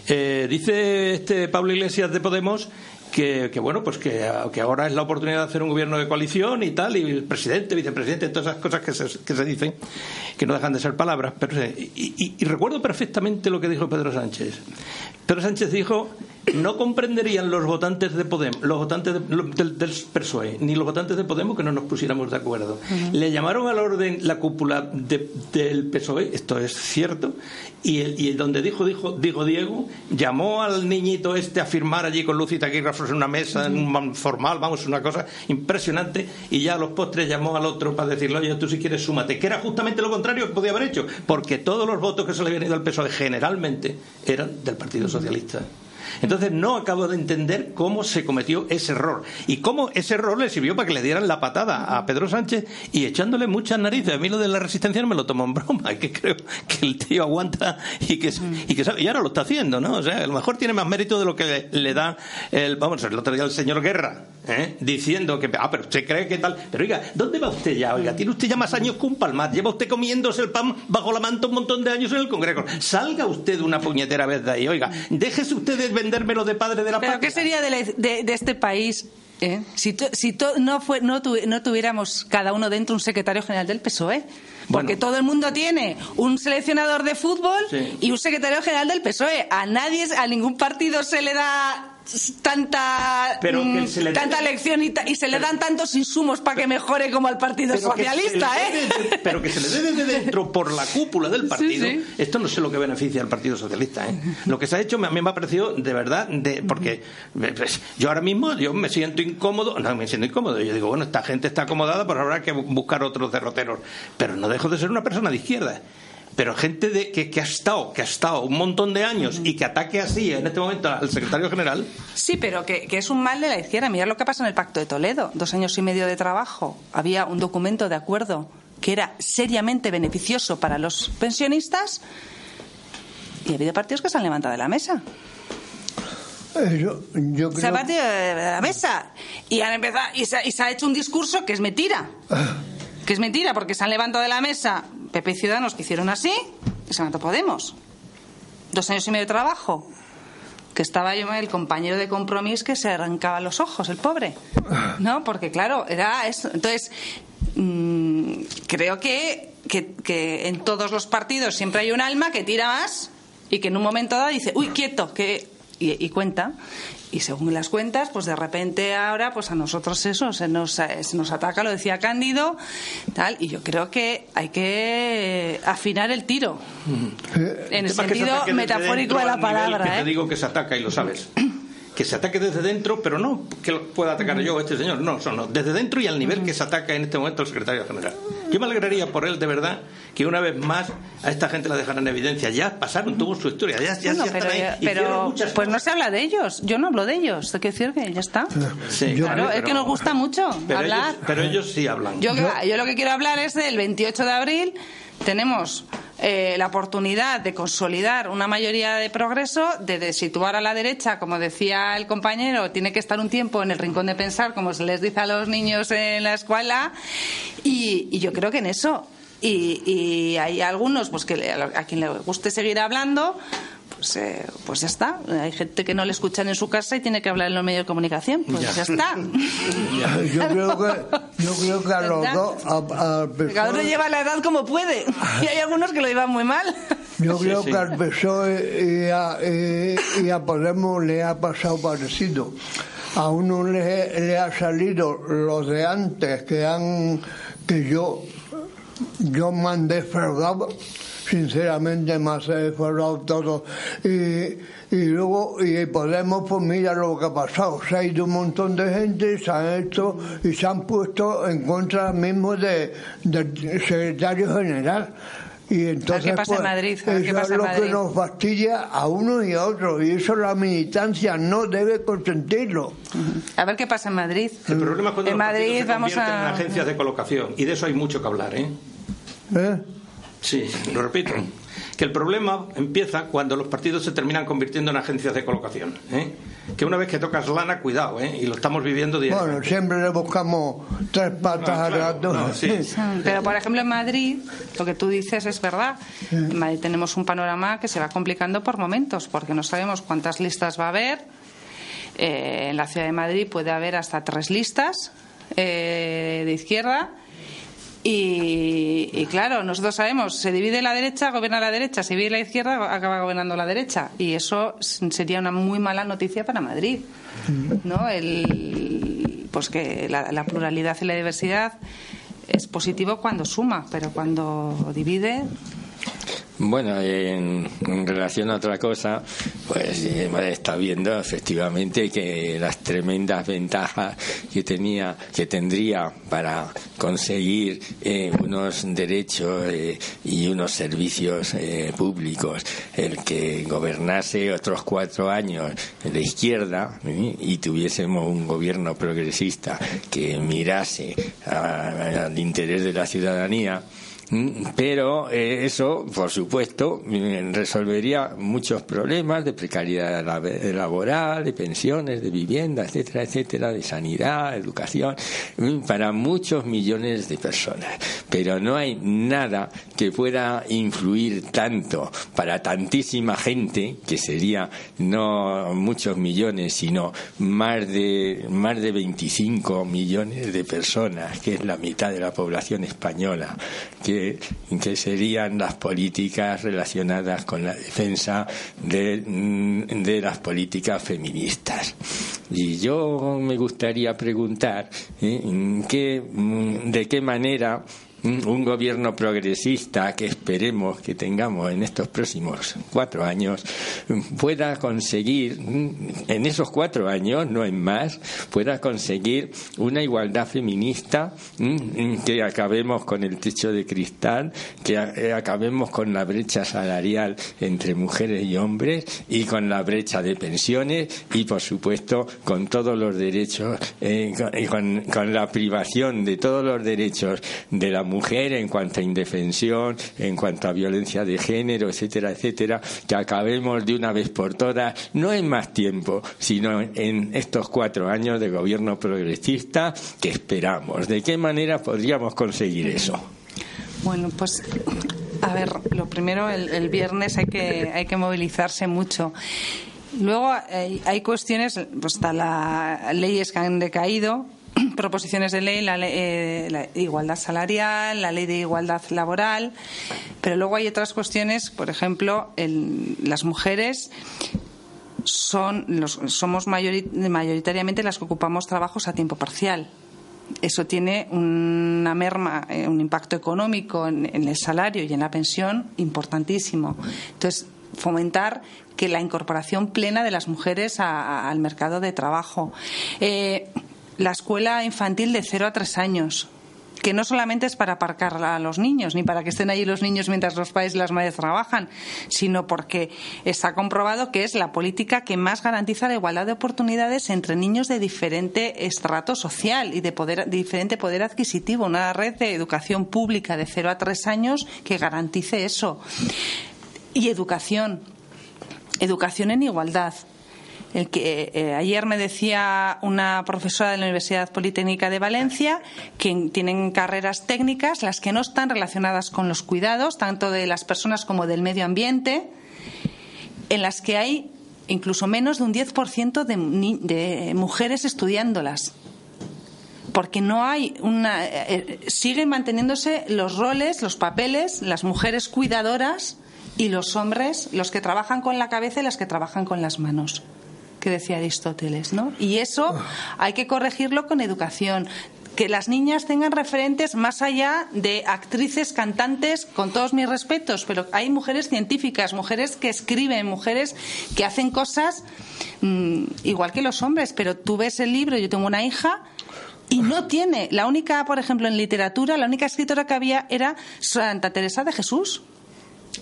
Eh, dice este Pablo Iglesias de Podemos que, bueno, pues que, ahora es la oportunidad de hacer un gobierno de coalición y tal, y el presidente, vicepresidente, todas esas cosas que se, que se dicen, que no dejan de ser palabras. Pero, y recuerdo perfectamente lo que dijo Pedro Sánchez. Pedro Sánchez dijo no comprenderían los votantes de Podemos, los votantes del, PSOE, ni los votantes de Podemos que no nos pusiéramos de acuerdo. Le llamaron al orden la cúpula del PSOE, esto es cierto, y, el, donde dijo, dijo, dijo Diego, llamó al niñito este a firmar allí con luz y taquígrafos en una mesa, en un formal, vamos, una cosa impresionante, y ya a los postres llamó al otro para decirle, oye, tú si quieres súmate, que era justamente lo contrario que podía haber hecho, porque todos los votos que se le habían ido al PSOE generalmente eran del Partido Socialista. Entonces no acabo de entender cómo se cometió ese error y cómo ese error le sirvió para que le dieran la patada a Pedro Sánchez y echándole muchas narices. A mí lo de la resistencia no me lo tomo en broma, que creo que el tío aguanta y que, y que sabe, y ahora lo está haciendo, ¿no? O sea, a lo mejor tiene más mérito de lo que le, da el, vamos, el otro día el señor Guerra, ¿eh? diciendo que, ah, pero usted cree que tal, pero oiga, ¿dónde va usted ya? Oiga, tiene usted ya más años que un palmar, lleva usted comiéndose el pan bajo la manta un montón de años en el Congreso. Salga usted una puñetera vez de ahí, oiga, déjese usted de vendérmelo de padre de la ¿Pero qué sería de, de, este país ¿Eh? Si, si no, fue, no, no, tuviéramos cada uno dentro un secretario general del PSOE. Porque todo el mundo tiene un seleccionador de fútbol y un secretario general del PSOE. A nadie, a ningún partido se le da tanta mm, tanta lección y, se le dan tantos insumos para que mejore como al Partido Socialista, ¿eh? pero que se le dé de dentro por la cúpula del partido. Esto no sé lo que beneficia al Partido Socialista, ¿eh? Lo que se ha hecho a mí me ha parecido de verdad de porque pues, yo ahora mismo yo me siento incómodo, no me siento incómodo, yo digo, bueno, esta gente está acomodada, pero habrá que buscar otros derroteros, pero no dejo de ser una persona de izquierda pero gente de, que, ha estado que ha estado un montón de años y que ataque así en este momento al secretario general. Sí pero que, es un mal de la izquierda. Mira lo que pasa en el pacto de Toledo. Dos años y medio de trabajo. Había un documento de acuerdo que era seriamente beneficioso para los pensionistas y ha habido partidos que se han levantado de la mesa. Eh, Se ha partido de la mesa y han empezado y se, y se ha hecho un discurso que es mentira. Ah. que es mentira porque se han levantado de la mesa PP y Ciudadanos que hicieron así y se levantó Podemos. Dos años y medio de trabajo. Que estaba yo el compañero de compromiso que se arrancaba los ojos, el pobre. ¿No? Porque claro, era eso. Entonces, mm, creo que, que, en todos los partidos siempre hay un alma que tira más y que en un momento dado dice, uy, quieto, que y, cuenta y según las cuentas, pues de repente ahora, pues a nosotros eso se nos, se nos ataca, lo decía Cándido, tal, y yo creo que hay que afinar el tiro, en el sentido metafórico de la palabra. Que te ¿eh? digo que se ataca y lo sabes. Que se ataque desde dentro, pero no que lo pueda atacar yo o este señor, no, no, desde dentro y al nivel que se ataca en este momento el secretario general. Yo me alegraría por él, de verdad, que una vez más a esta gente la dejaran en evidencia. Ya pasaron, tuvo su historia, ya, ya, pero, ahí. pero pues no se habla de ellos, yo no hablo de ellos, ¿qué decir que ya está. claro, es que nos gusta mucho hablar. pero ellos sí hablan. Yo, yo lo que quiero hablar es del 28 de abril, tenemos eh, la oportunidad de consolidar una mayoría de progreso, de, situar a la derecha, como decía el compañero, tiene que estar un tiempo en el rincón de pensar, como se les dice a los niños en la escuela, y, yo creo que en eso. Y, hay algunos pues que a quien le guste seguir hablando, pues, eh, pues ya está. Hay gente que no le escuchan en su casa y tiene que hablar en los medios de comunicación. Pues ya, está. yo, creo que, yo creo que a los dos. Cada uno lleva la edad como puede. Y hay algunos que lo llevan muy mal. Yo creo que al PSOE y a, Podemos le ha pasado parecido. A uno le, le ha salido los de antes que han que yo yo mandé fregado sinceramente más he esforzado todo. Y, y luego, y Podemos, pues mira lo que ha pasado. Se ha ido un montón de gente, se han hecho y se han puesto en contra mismo de, del secretario general. Y entonces, ¿Qué pasa en pues, Madrid? eso es lo que nos fastidia a uno y a otro. Y eso la militancia no debe consentirlo. A ver qué pasa en Madrid. El problema es cuando en Madrid vamos a... en agencias de colocación. Y de eso hay mucho que hablar, ¿eh? ¿Eh? Sí, lo repito. Que el problema empieza cuando los partidos se terminan convirtiendo en agencias de colocación. ¿eh? Que una vez que tocas lana, cuidado, ¿eh? y lo estamos viviendo diariamente. Bueno, siempre le buscamos tres patas al gato. Pero, por ejemplo, en Madrid, lo que tú dices es verdad. En Madrid tenemos un panorama que se va complicando por momentos, porque no sabemos cuántas listas va a haber. Eh, en la ciudad de Madrid puede haber hasta tres listas eh, de izquierda y, claro, nosotros sabemos, se divide la derecha, gobierna la derecha, se divide la izquierda, acaba gobernando la derecha. Y eso sería una muy mala noticia para Madrid. ¿no? El, pues que la, pluralidad y la diversidad es positivo cuando suma, pero cuando divide. Bueno, en, relación a otra cosa, pues está viendo efectivamente que las tremendas ventajas que tenía, que tendría para conseguir eh, unos derechos eh, y unos servicios eh, públicos, el que gobernase otros cuatro años de izquierda y tuviésemos un gobierno progresista que mirase al interés de la ciudadanía pero eh, eso, por supuesto, mm, resolvería muchos problemas de precariedad laboral, de pensiones, de vivienda, etcétera, etcétera, de sanidad, educación, mm, para muchos millones de personas. Pero no hay nada que pueda influir tanto para tantísima gente, que sería no muchos millones, sino más de, más de 25 millones de personas, que es la mitad de la población española, que que, serían las políticas relacionadas con la defensa de, de las políticas feministas. Y yo me gustaría preguntar ¿eh? de qué manera un gobierno progresista que esperemos que tengamos en estos próximos cuatro años pueda conseguir, en esos cuatro años, no en más, pueda conseguir una igualdad feminista, que acabemos con el techo de cristal, que eh, acabemos con la brecha salarial entre mujeres y hombres y con la brecha de pensiones y, por supuesto, con todos los derechos, eh, y con, la privación de todos los derechos de la mujer mujer en cuanto a indefensión, en cuanto a violencia de género, etcétera, etcétera, que acabemos de una vez por todas, no en más tiempo, sino en estos cuatro años de gobierno progresista que esperamos. ¿De qué manera podríamos conseguir eso? Bueno, pues a ver, lo primero, el, viernes hay que, hay que movilizarse mucho. Luego hay, hay cuestiones, pues está las leyes que han decaído, proposiciones de ley, la, ley, eh, la, igualdad salarial, la ley de igualdad laboral, pero luego hay otras cuestiones, por ejemplo, las mujeres son somos mayoritariamente las que ocupamos trabajos a tiempo parcial. Eso tiene una merma, eh, un impacto económico en, el salario y en la pensión importantísimo. Entonces, fomentar que la incorporación plena de las mujeres al mercado de trabajo. Eh, la escuela infantil de 0 a 3 años que no solamente es para aparcar a los niños, ni para que estén allí los niños mientras los padres y las madres trabajan, sino porque está comprobado que es la política que más garantiza la igualdad de oportunidades entre niños de diferente estrato social y de, poder, diferente poder adquisitivo. Una red de educación pública de 0 a 3 años que garantice eso. Y educación. Educación en igualdad el que eh, ayer me decía una profesora de la Universidad Politécnica de Valencia que tienen carreras técnicas, las que no están relacionadas con los cuidados, tanto de las personas como del medio ambiente, en las que hay incluso menos de un 10% de, mujeres estudiándolas. Porque no hay una eh, siguen manteniéndose los roles, los papeles, las mujeres cuidadoras y los hombres, los que trabajan con la cabeza y las que trabajan con las manos que decía Aristóteles, ¿no? Y eso hay que corregirlo con educación que las niñas tengan referentes más allá de actrices, cantantes, con todos mis respetos, pero hay mujeres científicas, mujeres que escriben, mujeres que hacen cosas mm, igual que los hombres, pero tú ves el libro, yo tengo una hija y no tiene, la única, por ejemplo, en literatura, la única escritora que había era Santa Teresa de Jesús.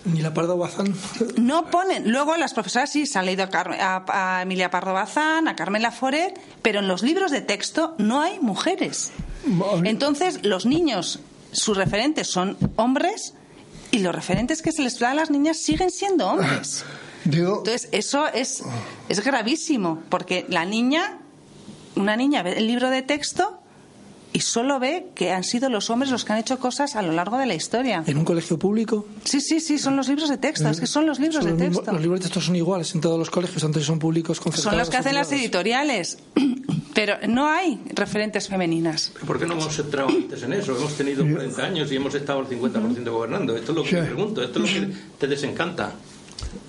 Ni la Pardo Bazán. No ponen. Luego las profesoras sí se han leído a, Emilia Pardo Bazán, a Carmen Laforet, pero en los libros de texto no hay mujeres. Entonces, los niños, sus referentes son hombres y los referentes que se les da a las niñas siguen siendo hombres. Entonces, eso es, es gravísimo, porque la niña, una niña ve el libro de texto y solo ve que han sido los hombres los que han hecho cosas a lo largo de la historia. ¿En un colegio público? Sí, sí, sí, son los libros de texto, es que son los libros de texto. Los, libros de texto son iguales en todos los colegios, antes son públicos Son los que hacen las editoriales, pero no hay referentes femeninas. ¿Por qué no hemos entrado antes en eso? Hemos tenido 40 años y hemos estado el 50% gobernando. Esto es lo que te pregunto, esto es lo que te desencanta.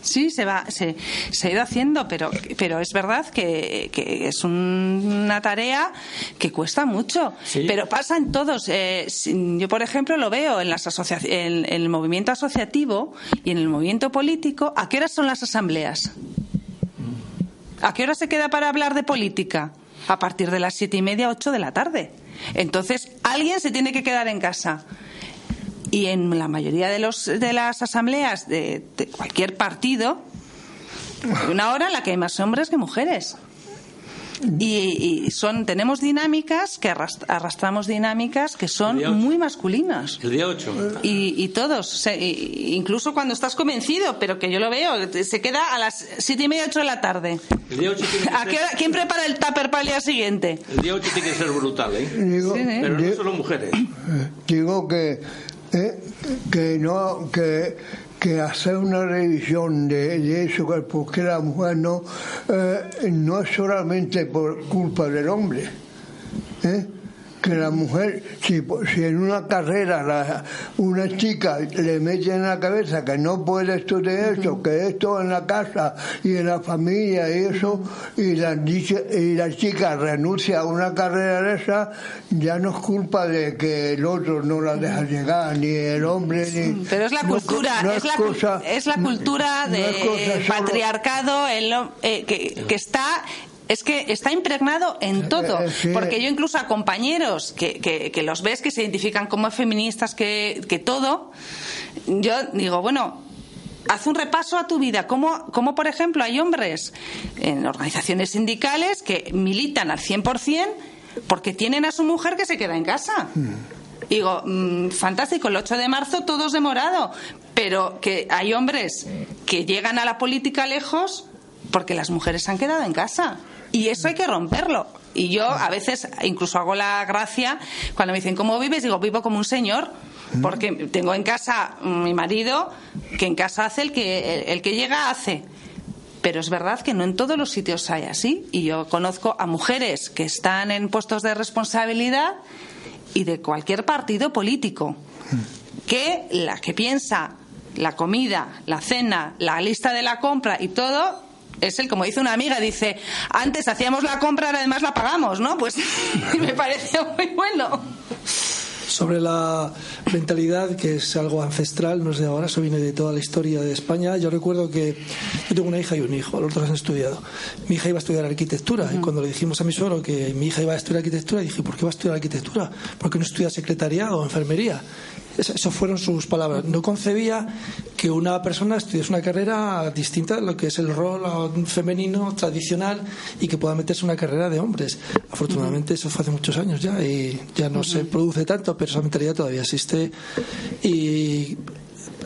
Sí, se va, se, se ha ido haciendo, pero, pero es verdad que, que es una tarea que cuesta mucho. Pero pasa en todos. Eh, yo, por ejemplo, lo veo en, las en, el movimiento asociativo y en el movimiento político. ¿A qué horas son las asambleas? ¿A qué hora se queda para hablar de política? A partir de las siete y media, ocho de la tarde. Entonces, alguien se tiene que quedar en casa y en la mayoría de, los, de las asambleas de, cualquier partido, una hora en la que hay más hombres que mujeres. Y, son tenemos dinámicas que arrastramos dinámicas que son muy masculinas. El día 8 y, todos incluso cuando estás convencido pero que yo lo veo se queda a las siete y media ocho de la tarde. El día 8 tiene que ¿A qué hora, quién prepara el tupper para el día siguiente el día 8 tiene que ser brutal ¿eh? pero no solo mujeres. digo que que no que, que hacer una revisión de, de eso porque la mujer no eh, no es solamente por culpa del hombre ¿eh? Que la mujer, si, si en una carrera la, una chica le mete en la cabeza que no puede estudiar eso, que esto en la casa y en la familia y eso, y la, y la chica renuncia a una carrera de esa, ya no es culpa de que el otro no la deja llegar, ni el hombre, ni... Pero es la cultura, es, la, es, la, cultura del patriarcado el, eh, que, que está es que está impregnado en todo. Porque yo incluso a compañeros que, que, los ves que se identifican como feministas, que, que todo, yo digo, bueno, haz un repaso a tu vida. ¿Cómo, ¿Cómo, por ejemplo, hay hombres en organizaciones sindicales que militan al 100% porque tienen a su mujer que se queda en casa? Digo, mm, fantástico, el 8 de marzo todos de morado, pero que hay hombres que llegan a la política lejos porque las mujeres se han quedado en casa. Y eso hay que romperlo. Y yo a veces incluso hago la gracia cuando me dicen, ¿cómo vives? Digo, vivo como un señor. Porque tengo en casa mi marido, que en casa hace el que, el que llega, hace. Pero es verdad que no en todos los sitios hay así. Y yo conozco a mujeres que están en puestos de responsabilidad y de cualquier partido político, que la que piensa la comida, la cena, la lista de la compra y todo es el, como dice una amiga, dice, antes hacíamos la compra, ahora además la pagamos, ¿no? Pues me pareció muy bueno. Sobre la mentalidad, que es algo ancestral, no es de ahora, eso viene de toda la historia de España. Yo recuerdo que yo tengo una hija y un hijo, los dos han estudiado. Mi hija iba a estudiar arquitectura y cuando le dijimos a mi suegro que mi hija iba a estudiar arquitectura, dije, ¿por qué va a estudiar arquitectura? ¿Por qué no estudia secretariado o enfermería? Esas fueron sus palabras. No concebía que una persona estudiase una carrera distinta de lo que es el rol femenino tradicional y que pueda meterse una carrera de hombres. Afortunadamente eso fue hace muchos años ya y ya no se produce tanto, pero esa mentalidad todavía existe y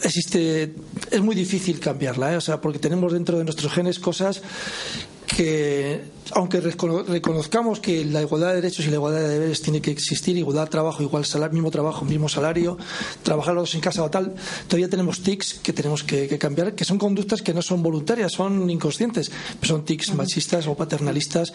existe es muy difícil cambiarla, ¿eh? o sea, porque tenemos dentro de nuestros genes cosas que aunque reconozcamos que la igualdad de derechos y la igualdad de deberes tiene que existir, igualdad de trabajo, igual salario, mismo trabajo, mismo salario, trabajar los dos en casa o tal, todavía tenemos tics que tenemos que, cambiar, que son conductas que no son voluntarias, son inconscientes, son tics machistas o paternalistas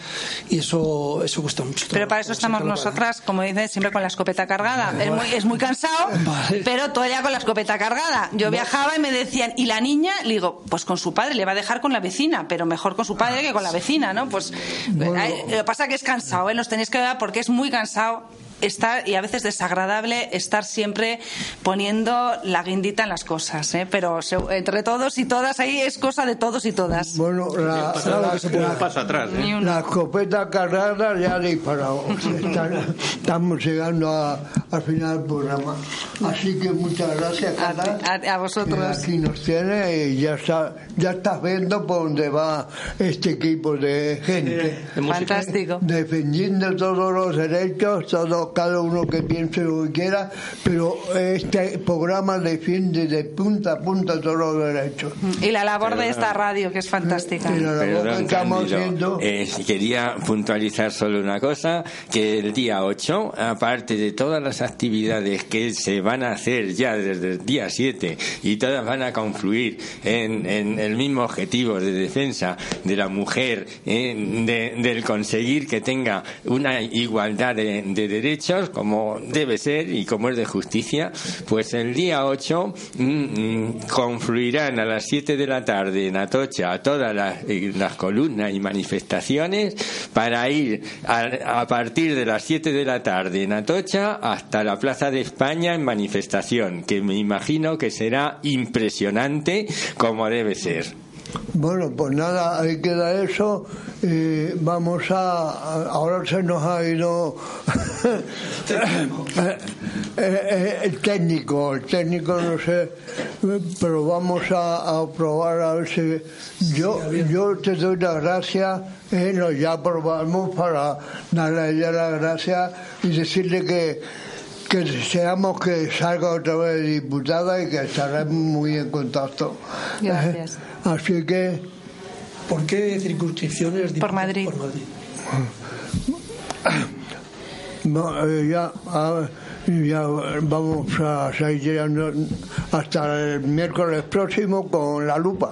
y eso, eso cuesta mucho. Pero para eso estamos nosotras, como dicen, siempre con la escopeta cargada. Es muy, es muy cansado, pero todavía con la escopeta cargada. Yo viajaba y me decían, ¿y la niña? Le digo, pues con su padre, le va a dejar con la vecina, pero mejor con su padre que con la vecina, ¿no? Pues lo que pasa que es cansado, ¿eh? Los tenéis que ver porque es muy cansado estar y a veces desagradable estar siempre poniendo la guindita en las cosas, ¿eh? pero entre todos y todas ahí es cosa de todos y todas. Bueno, la, pasa atrás. ¿eh? La escopeta cargada ya ha disparado. Estamos llegando al final del programa. Así que muchas gracias, A, vosotros. aquí nos tiene y ya, está, ya estás viendo por dónde va este equipo de gente. Fantástico. Defendiendo todos los derechos, todos cada uno que piense lo que quiera, pero este programa defiende de punta a punta todos los derechos. Y la labor de esta radio, que es fantástica. Eh, quería puntualizar solo una cosa, que el día 8, aparte de todas las actividades que se van a hacer ya desde el día 7 y todas van a confluir en, el mismo objetivo de defensa de la mujer, eh, del conseguir que tenga una igualdad de derechos, como debe ser y como es de justicia, pues el día 8 mm, mm, confluirán a las 7 de la tarde en Atocha todas las, eh, las columnas y manifestaciones para ir a, a partir de las 7 de la tarde en Atocha hasta la Plaza de España en manifestación, que me imagino que será impresionante como debe ser. Bueno, pues nada, ahí queda eso. Eh, vamos a. Ahora se nos ha ido. Eh, eh, el técnico, el técnico no sé, pero vamos a, a probar a ver si. Yo, yo te doy las gracias, eh, no, ya probamos para darle a ella las gracias y decirle que que deseamos que salga otra vez diputada y que estaremos muy en contacto. Gracias. Así que. ¿Por qué circunscripciones? Por Madrid. Por Madrid. No, eh, ya, a- ya vamos a seguir hasta el miércoles próximo con la lupa.